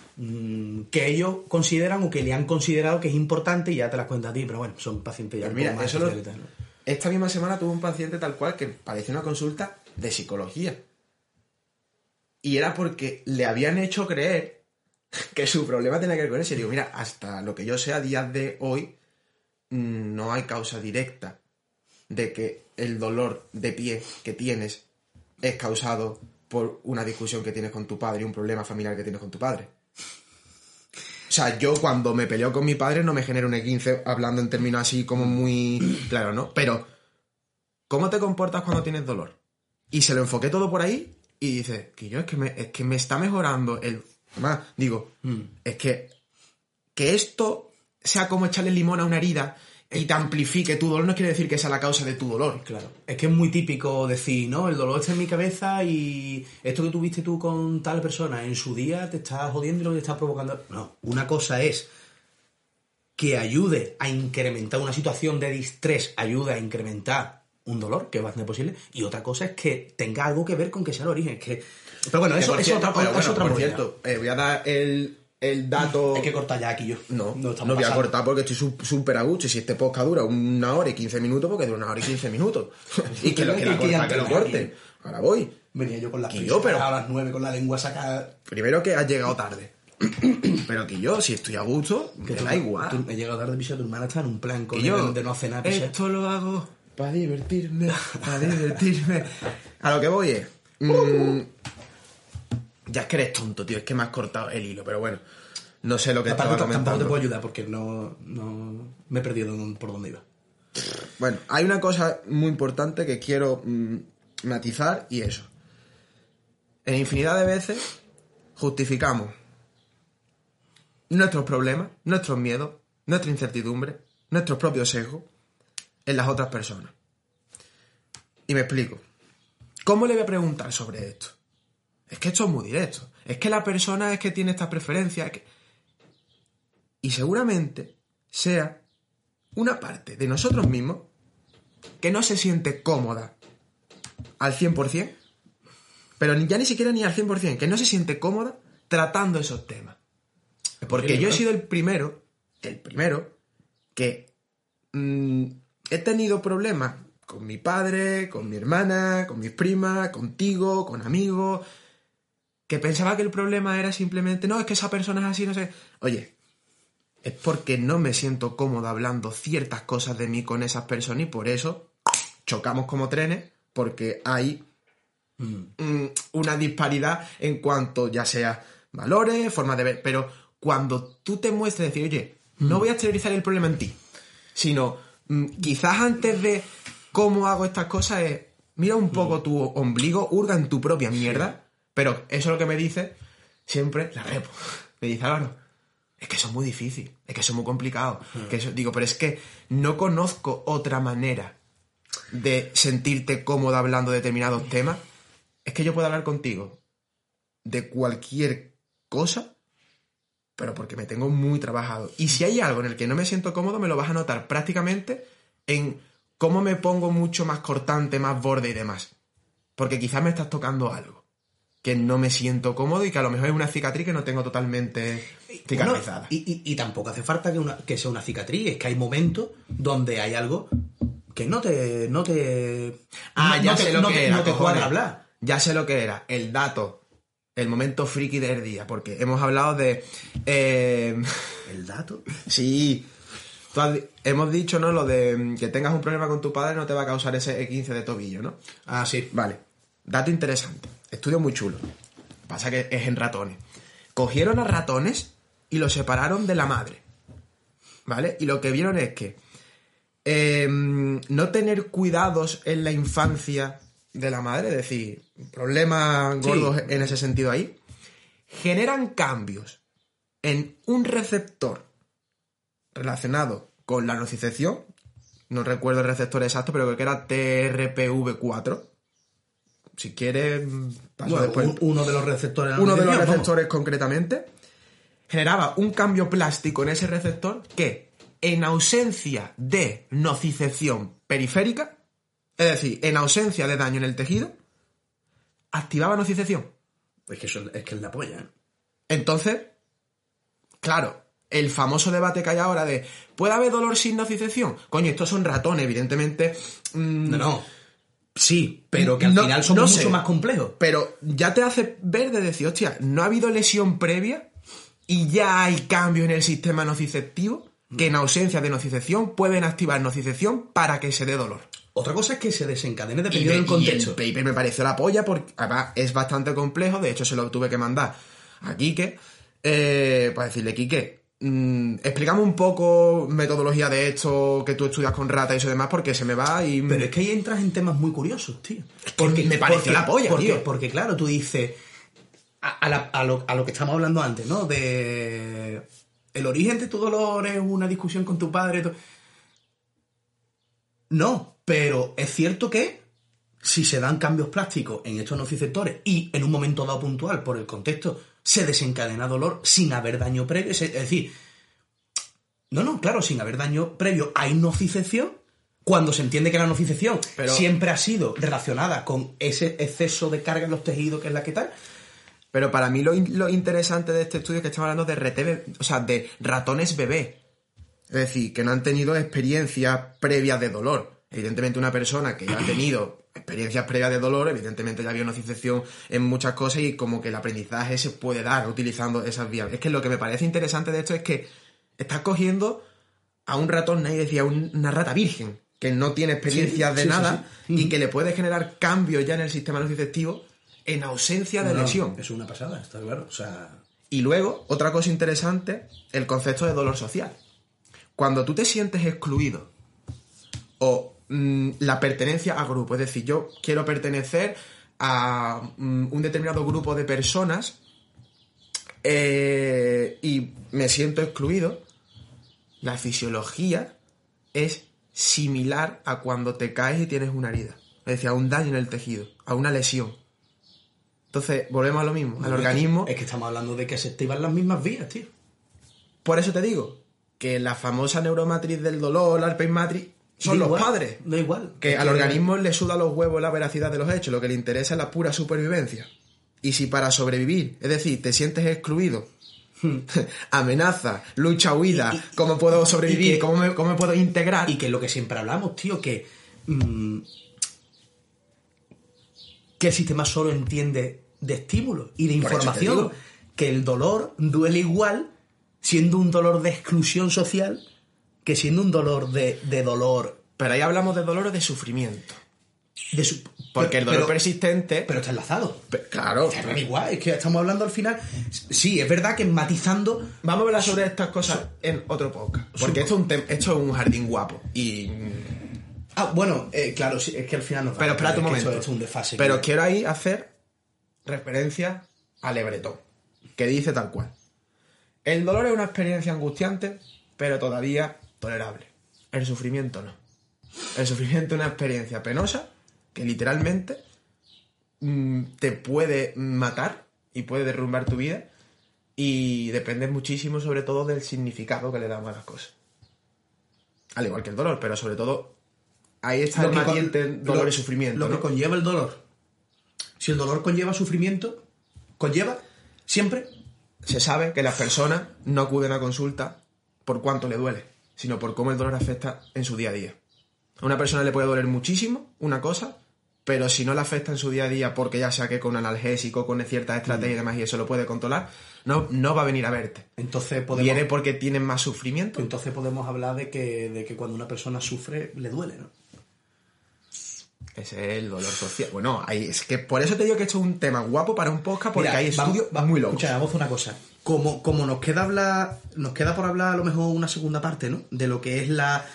que ellos consideran o que le han considerado que es importante y ya te las cuentan a ti, pero bueno, son pacientes ya Pues mira, más eso lo- ¿no? Esta misma semana tuve un paciente tal cual que parecía una consulta de psicología. Y era porque le habían hecho creer que su problema tenía que ver con eso. Y digo, mira, hasta lo que yo sé a días de hoy, mm, no hay causa directa de que el dolor de pie que tienes es causado por una discusión que tienes con tu padre y un problema familiar que tienes con tu padre. O sea, yo cuando me peleo con mi padre no me genero un E15 hablando en términos así como muy claro, ¿no? Pero, ¿cómo te comportas cuando tienes dolor? Y se lo enfoqué todo por ahí y dice, que yo es que me, es que me está mejorando el... Además, digo, es que que esto sea como echarle limón a una herida y te amplifique tu dolor, no quiere decir que sea la causa de tu dolor. Claro. Es que es muy típico decir, ¿no? El dolor está en mi cabeza y esto que tuviste tú con tal persona en su día te está jodiendo y lo que te está provocando. No. Una cosa es que ayude a incrementar una situación de distrés, ayude a incrementar un dolor, que es bastante posible, y otra cosa es que tenga algo que ver con que sea el origen. Que... Pero bueno, eso es otra, es bueno, otra por cierto, eh, voy a dar el, el dato... Hay que cortar ya aquí yo. No, no, estamos voy a cortar porque estoy súper a gusto. Y si este podcast dura una hora y 15 minutos, porque dura una hora y 15 minutos. y que lo que ya cortar, que lo corte. Ahora voy. Venía yo con las Que yo, pero- a las nueve con la lengua sacada. Primero que has llegado tarde. pero que yo, si estoy a gusto, me tú- da igual. tú- he llegado tarde, picha, tu hermana está en un plan con Que yo, de no cenar, picha. esto lo hago para divertirme, para divertirme. A lo que voy es... mm, ya es que eres tonto, tío. Es que me has cortado el hilo, pero bueno. No sé lo que Aparte, estaba tampoco te comentando. puedo ayudar porque no, no me he perdido por dónde iba. Bueno, hay una cosa muy importante que quiero mm, matizar y eso. En infinidad de veces justificamos nuestros problemas, nuestros miedos, nuestra incertidumbre, nuestros propios sesgos en las otras personas. Y me explico. ¿Cómo le voy a preguntar sobre esto? Es que esto es muy directo. Es que la persona es que tiene estas preferencias. que- Y seguramente sea una parte de nosotros mismos que no se siente cómoda al 100%, pero ya ni siquiera ni al 100%, que no se siente cómoda tratando esos temas. Porque yo he sido el primero, el primero, que mm, he tenido problemas con mi padre, con mi hermana, con mis primas, contigo, con amigos, que pensaba que el problema era simplemente, no, es que esa persona es así, no sé. Oye, es porque no me siento cómodo hablando ciertas cosas de mí con esas personas y por eso chocamos como trenes, porque hay mm, una disparidad en cuanto ya sea valores, formas de ver, pero cuando tú te muestres decir, oye, no voy a exteriorizar el problema en ti, sino mm, quizás antes de cómo hago estas cosas es, mira un poco tu ombligo, hurga en tu propia mierda, pero eso es lo que me dice siempre la repo. Me dice, Álvaro, es que eso es muy difícil, es que eso es muy complicado. Que eso, digo, pero es que no conozco otra manera de sentirte cómodo hablando de determinados temas. Es que yo puedo hablar contigo de cualquier cosa, pero porque me tengo muy trabajado. Y si hay algo en el que no me siento cómodo, me lo vas a notar prácticamente en cómo me pongo mucho más cortante, más borde y demás. Porque quizás me estás tocando algo que no me siento cómodo y que a lo mejor es una cicatriz que no tengo totalmente cicatrizada. Y, y- y tampoco hace falta que, una- que sea una cicatriz, es que hay momentos donde hay algo que no te. No te Ah, no- ya no te- sé lo que era. Te cojones. hablar. Ya sé lo que era. El dato. El momento friki del día. Porque hemos hablado de. eh, El dato. sí. Has hemos dicho, ¿no? Lo de mm, que tengas un problema con tu padre no te va a causar ese E15 de tobillo, ¿no? Ah, sí. Vale. Dato interesante. Estudio muy chulo. Pasa que es en ratones. Cogieron a ratones y los separaron de la madre. ¿Vale? Y lo que vieron es que eh, no tener cuidados en la infancia de la madre, es decir, problemas Sí. gordos en ese sentido ahí, generan cambios en un receptor relacionado con la nocicepción. No recuerdo el receptor exacto, pero creo que era TRPV4. Si quieres, paso Bueno, después. un- uno de los receptores. Uno de los vamos. receptores concretamente generaba un cambio plástico en ese receptor que, en ausencia de nocicepción periférica, es decir, en ausencia de daño en el tejido, activaba nocicepción. Es que eso es que es la polla. ¿eh? Entonces, claro, el famoso debate que hay ahora de ¿puede haber dolor sin nocicepción? Coño, estos son ratones, evidentemente. mm, No, no. Sí, pero que al No- final no mucho sé. más complejos. Pero ya te hace ver de decir, hostia, no ha habido lesión previa y ya hay cambios en el sistema nociceptivo que en ausencia de nocicepción pueden activar nocicepción para que se dé dolor. Otra cosa es que se desencadene Y, dependiendo de- del y contexto. el paper me pareció la polla porque además es bastante complejo, de hecho se lo tuve que mandar a Quique eh, para decirle, Quique, mm, explícame un poco metodología de esto que tú estudias con rata y eso demás porque se me va y... Pero es que ahí entras en temas muy curiosos, tío. me pareció la polla, porque, tío. Porque, claro, tú dices. A, a la- a lo, a lo que estamos hablando antes, ¿no? De. El origen de tu dolor es una discusión con tu padre. No, pero es cierto que si se dan cambios plásticos en estos nociceptores y en un momento dado puntual, por el contexto, se desencadena dolor sin haber daño previo, es decir, no, no, claro, sin haber daño previo hay nocicepción, cuando se entiende que la nocicepción Pero- siempre ha sido relacionada con ese exceso de carga en los tejidos que es la que tal, Pero para mí lo, lo interesante de este estudio es que estamos hablando de RT, o sea, de ratones bebé. Es decir, que no han tenido experiencias previas de dolor. Evidentemente una persona que ya ha tenido experiencias previas de dolor, evidentemente ya había nocicepción en muchas cosas y como que el aprendizaje se puede dar utilizando esas vías. Es que lo que me parece interesante de esto es que estás cogiendo a un ratón, nadie decía, un- una rata virgen, que no tiene experiencias Sí, de sí, nada sí. y que le puede generar cambios ya en el sistema nociceptivo en ausencia de No, no, lesión. Es una pasada, está claro. O sea, Y luego, otra cosa interesante, el concepto de dolor social. Cuando tú te sientes excluido o mm, la pertenencia a grupo, es decir, yo quiero pertenecer a mm, un determinado grupo de personas eh, y me siento excluido, la fisiología es similar a cuando te caes y tienes una herida. Es decir, a un daño en el tejido, a una lesión. Entonces, volvemos a lo mismo, al es que- organismo. Es que estamos hablando de que se activan las mismas vías, tío. Por eso te digo que la famosa neuromatriz del dolor, la Arpain matrix, son los igual, padres. Da igual. Que Es al organismo le suda los huevos la veracidad de los hechos, lo que le interesa es la pura supervivencia. Y si para sobrevivir, es decir, te sientes excluido, amenaza, lucha, huida, Y- y- ¿cómo puedo sobrevivir? que- ¿Cómo, me, ¿Cómo me puedo integrar? Y que es lo que siempre hablamos, tío, que. mm, que el sistema solo entiende de estímulos y de información. Que el dolor duele igual siendo un dolor de exclusión social que siendo un dolor de, de dolor. Pero ahí hablamos de dolor o de sufrimiento. De su- Porque el dolor pero, persistente... pero está enlazado. pe- claro. Pero igual, es que estamos hablando al final. Sí, es verdad que matizando. Vamos a hablar sobre estas cosas en otro podcast. Porque esto es un, tem- esto es un jardín guapo. Y Ah, bueno, eh, claro, sí, es que al final va Pero a espérate un momento. Esto es un desfase. Pero quiero ahí hacer referencia al Lebretón, que dice tal cual. El dolor es una experiencia angustiante, pero todavía tolerable. El sufrimiento no. El sufrimiento es una experiencia penosa que literalmente mm, te puede matar y puede derrumbar tu vida y depende muchísimo sobre todo del significado que le damos a las cosas. Al igual que el dolor, pero sobre todo ahí está el que con- matiente dolor lo- y sufrimiento. Lo ¿no? que conlleva el dolor. Si el dolor conlleva sufrimiento, conlleva siempre. se sabe que las personas no acuden a consulta por cuánto le duele, sino por cómo el dolor afecta en su día a día. A una persona le puede doler muchísimo una cosa, pero si no le afecta en su día a día porque ya sea que con analgésico, con ciertas estrategias y demás y eso lo puede controlar, no, no va a venir a verte. Entonces podemos, Viene porque tiene más sufrimiento. entonces podemos hablar de que, de que cuando una persona sufre, le duele, ¿no? Ese es el dolor social. Bueno, ahí, es que por eso te digo que esto es un tema guapo para un podcast porque Mira, hay estudios muy locos. Escucha, vamos a una cosa. Como, como nos queda hablar, nos queda por hablar a lo mejor una segunda parte, ¿no? De lo que es la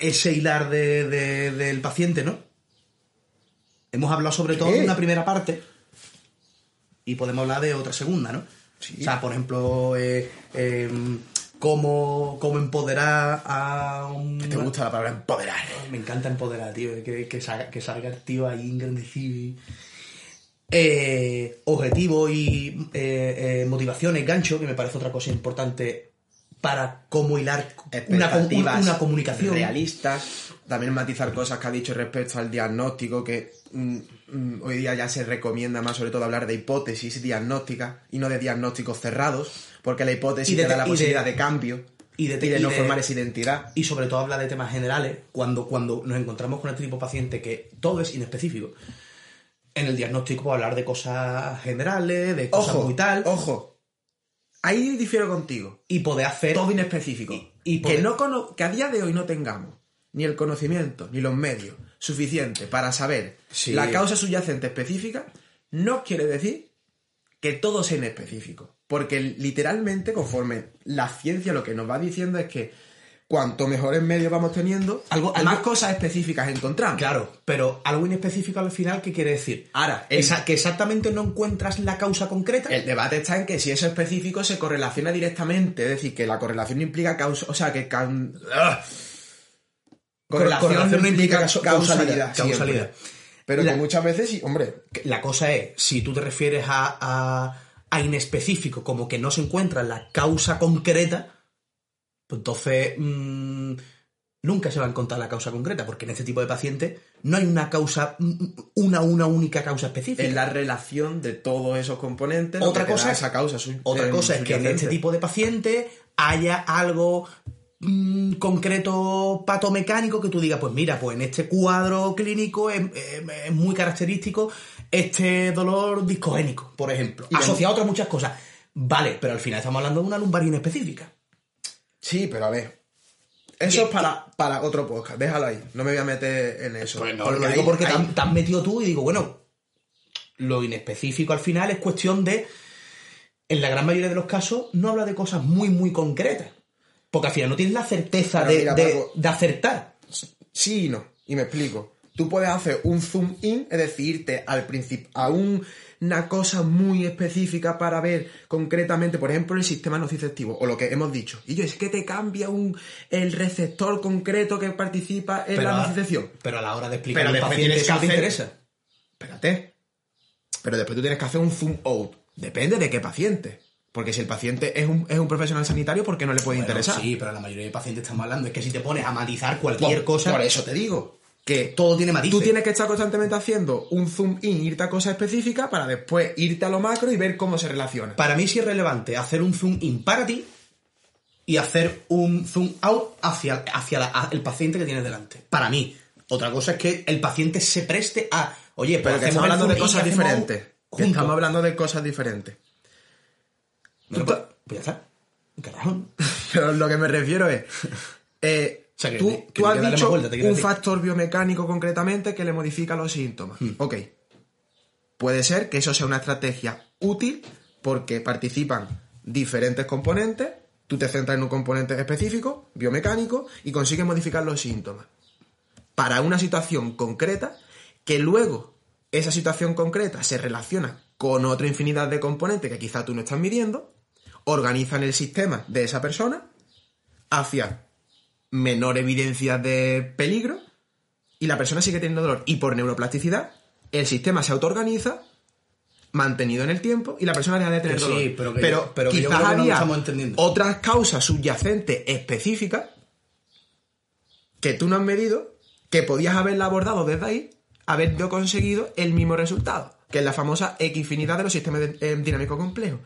ese hilar de- de- del paciente, ¿no? Hemos hablado sobre todo ¿Qué? de una primera parte y podemos hablar de otra segunda, ¿no? Sí. O sea, por ejemplo, eh, eh, cómo, cómo empoderar a un... ¿Te gusta la palabra empoderar? Me encanta empoderar, tío. Que, que, salga, que salga el tío ahí engrandecido. y- Eh, objetivo y eh, eh, motivaciones, gancho, que me parece otra cosa importante para cómo hilar una, una comunicación. realistas, también matizar cosas que ha dicho respecto al diagnóstico, que mm, mm, hoy día ya se recomienda más sobre todo hablar de hipótesis diagnósticas y no de diagnósticos cerrados, porque la hipótesis de te da la de- posibilidad de, cambio y y de y no de- formar esa identidad. Y sobre todo habla de temas generales cuando, cuando nos encontramos con este tipo de paciente que todo es inespecífico. En el diagnóstico puedo hablar de cosas generales, de cosas Ojo, muy tal, ojo, ahí difiero contigo. y poder hacer... Todo inespecífico. Y- y que, no cono- que a día de hoy no tengamos ni el conocimiento ni los medios suficientes para saber Sí. la causa subyacente específica, no quiere decir que todo sea inespecífico. Porque literalmente, conforme la ciencia lo que nos va diciendo es que cuanto mejores medios vamos teniendo, Algo- más algo- cosas específicas encontramos. Claro, pero algo inespecífico al final, ¿qué quiere decir? Ahora, el- Esa- que exactamente no encuentras la causa concreta. El debate está en que si eso específico se correlaciona directamente, es decir, que la correlación implica causa, o sea, que... can- ¡Ugh! Correlación, correlación no implica causa- causalidad. causalidad. Pero La- que muchas veces sí, hombre, La cosa es, si tú te refieres a, a, a inespecífico, como que no se encuentra la causa concreta, pues entonces mm, nunca se va a encontrar la causa concreta, porque en este tipo de pacientes no hay una causa, mm, una, una única causa específica. es la relación de todos esos componentes. Otra cosa- da esa causa. su- Otra eh, cosa es que en este tipo de pacientes haya algo mm, concreto patomecánico que tú digas, pues mira, pues en este cuadro clínico es, es- es muy característico este dolor discogénico, por ejemplo, Y asociado a otras muchas cosas. Vale, pero al final estamos hablando de una lumbarina específica. Sí, pero a ver. Eso es para, para otro podcast. Déjalo ahí. No me voy a meter en eso. Pues no, Porque lo digo porque te, ahí- han, te has metido tú y digo, bueno, lo inespecífico al final es cuestión de, en la gran mayoría de los casos, no habla de cosas muy, muy concretas. Porque al final no tienes la certeza de, mira, de- de acertar. Sí y no. Y me explico. Tú puedes hacer un zoom in, es decir, irte al principio a un- una cosa muy específica para ver concretamente, por ejemplo, el sistema nociceptivo, o lo que hemos dicho. Y yo, es que te cambia un, el receptor concreto que participa en la a- nocicepción. pero a la hora de explicar Pero al paciente que te interesa. Espérate. Pero después tú tienes que hacer un zoom out. Depende de qué paciente. Porque si el paciente es un, es un profesional sanitario, ¿por qué no le puede Bueno, interesar? sí, pero la mayoría de pacientes estamos hablando es que si te pones a matizar cualquier cosa, Por eso te digo. Que todo tiene matices. Tú tienes que estar constantemente haciendo un zoom in, irte a cosas específicas para después irte a lo macro y ver cómo se relaciona. Para mí sí es relevante hacer un zoom in para ti y hacer un zoom out hacia, hacia la- el paciente que tienes delante. Para mí. Otra cosa es que el paciente se preste a, oye, pues Pero que estamos hablando de cosas diferentes. Que estamos hablando de cosas diferentes. Tú pues, pues ya está. Carajo. Pero lo que me refiero es. eh, sea, que tú que has dicho vuelta, un decir. factor biomecánico concretamente que le modifica los síntomas. Hmm. Ok. Puede ser que eso sea una estrategia útil porque participan diferentes componentes. Tú te centras en un componente específico, biomecánico, y consigues modificar los síntomas. Para una situación concreta, que luego esa situación concreta se relaciona con otra infinidad de componentes que quizá tú no estás midiendo, organizan el sistema de esa persona hacia menor evidencia de peligro y la persona sigue teniendo dolor. Y por neuroplasticidad, el sistema se autoorganiza, mantenido en el tiempo, y la persona deja de tener Que sí, dolor. pero que pero yo- pero que yo quizás creo que no había estamos entendiendo. otras causas subyacentes específicas que tú no has medido, que podías haberla abordado desde ahí, haber yo conseguido el mismo resultado, que es la famosa equifinidad de los sistemas de- eh, dinámicos complejos.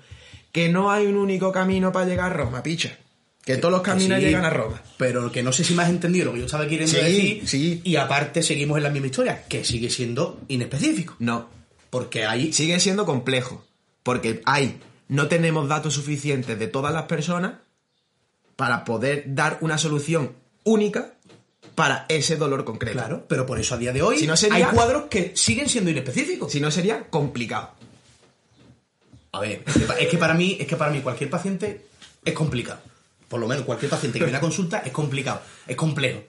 Que no hay un único camino para llegar a Roma, picha. Que todos los caminos sí, llegan a Roma. Pero que no sé si me has entendido lo que yo estaba queriendo Sí, decir. sí. Y aparte seguimos en la misma historia, que sigue siendo inespecífico. No, Porque hay. sigue siendo complejo. Porque hay, no tenemos datos suficientes de todas las personas para poder dar una solución única para ese dolor concreto. Claro, pero por eso a día de hoy Si no sería- hay cuadros que siguen siendo inespecíficos. Si no sería complicado. A ver, es que, pa- es que para mí, es que para mí cualquier paciente es complicado. Por lo menos cualquier paciente que viene a consulta es complicado, es complejo.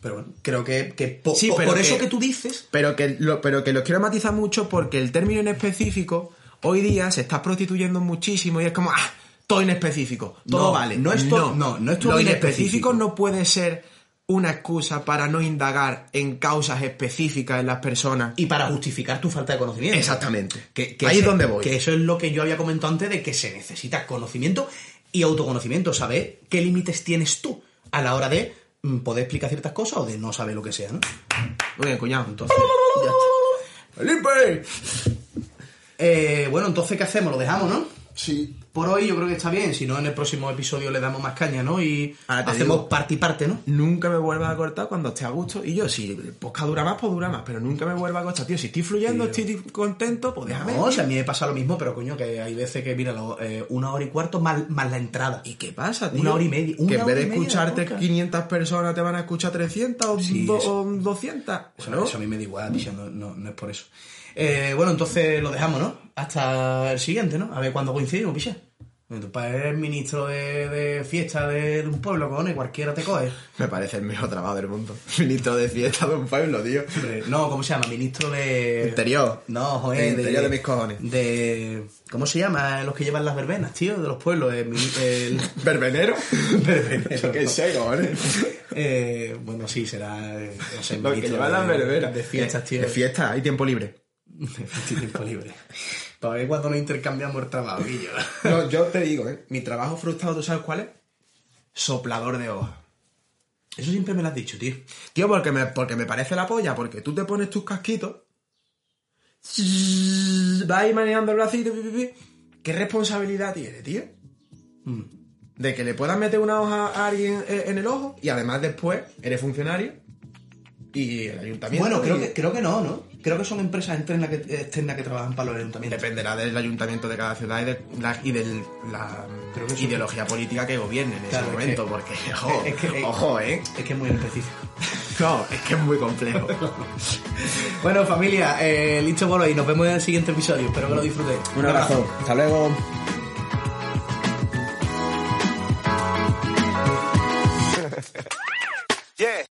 Pero bueno, creo que, que po- Sí, po- pero por eso que- tú dices, Pero que, lo, pero que lo quiero matizar mucho porque el término inespecífico hoy día se está prostituyendo muchísimo y es como, ah, todo inespecífico, todo No, vale. no es to- no, no es todo Lo inespecífico. inespecífico no puede ser una excusa para no indagar en causas específicas en las personas. y para justificar tu falta de conocimiento. Exactamente. Que, que Ahí es donde voy. Que eso es lo que yo había comentado antes de que se necesita conocimiento y autoconocimiento, saber qué límites tienes tú a la hora de mm, poder explicar ciertas cosas o de no saber lo que sea, ¿no? Muy bien, cuñado. Entonces, ya está. ¡Felipe! Eh, bueno, entonces, ¿qué hacemos? Lo dejamos, ¿no? Sí. Por hoy yo creo que está bien, si no en el próximo episodio le damos más caña, ¿no? Y te hacemos digo. parte y parte, ¿no? Nunca me vuelvas a cortar cuando esté a gusto. Y yo, si el podcast dura más, pues dura más. Pero nunca me vuelvas a cortar, tío. Si estoy fluyendo, estoy contento, pues déjame. No, o sea, a mí me pasa lo mismo, pero coño, que hay veces que, mira, lo- eh, una hora y cuarto más, más la entrada. ¿Y qué pasa, tío? Una hora y media. que una en hora vez de de escucharte podcast. 500 personas te van a escuchar 300 o, Sí, do- eso. o 200. Eso, ¿no? eso a mí me da igual, tío, no, no, no es por eso. Eh, bueno, entonces lo dejamos, ¿no? Hasta el siguiente, ¿no? A ver cuándo coincidimos, picha. Tu padre es ministro de, de fiesta de, un pueblo, cojones, cualquiera te coge. Me parece el mejor trabajo del mundo. Ministro de fiesta de un pueblo, tío. No, ¿cómo se llama? Ministro de... Interior. No, joder. El interior de mis cojones. De... ¿Cómo se llama? Los que llevan las verbenas, tío, de los pueblos. El, el- ¿Verbenero? Verbenero. ¿Qué sé, cojones? eh, bueno, sí, será... eh, no sé, Los que llevan las verbenas. De fiestas, tío. De fiesta, hay tiempo libre. Tiempo libre. Para ver cuando nos intercambiamos el trabajo, Guillo. No, yo te digo, ¿eh? Mi trabajo frustrado, ¿tú sabes cuál es? Soplador de hojas. Eso siempre me lo has dicho, tío. Tío, porque me, porque me parece la polla, porque tú te pones tus casquitos, vas ahí manejando el bracito, pi, pi, pi. ¿qué responsabilidad tiene, tío? Mm. De que le puedas meter una hoja a alguien eh, en el ojo y además después eres funcionario y el ayuntamiento... Bueno, creo y- que, creo que no, ¿no? Creo que son empresas externas que, externas que trabajan para los ayuntamientos. Dependerá del ayuntamiento de cada ciudad y de la, ideología política que gobierne en ese momento, porque, ojo, es que, eh, ojo, ¿eh? Es que es muy específico. no, es que es muy complejo. bueno, familia, listo por hoy. Nos vemos en el siguiente episodio. Espero que lo disfrutéis. Un abrazo. Un abrazo. Hasta luego. yeah.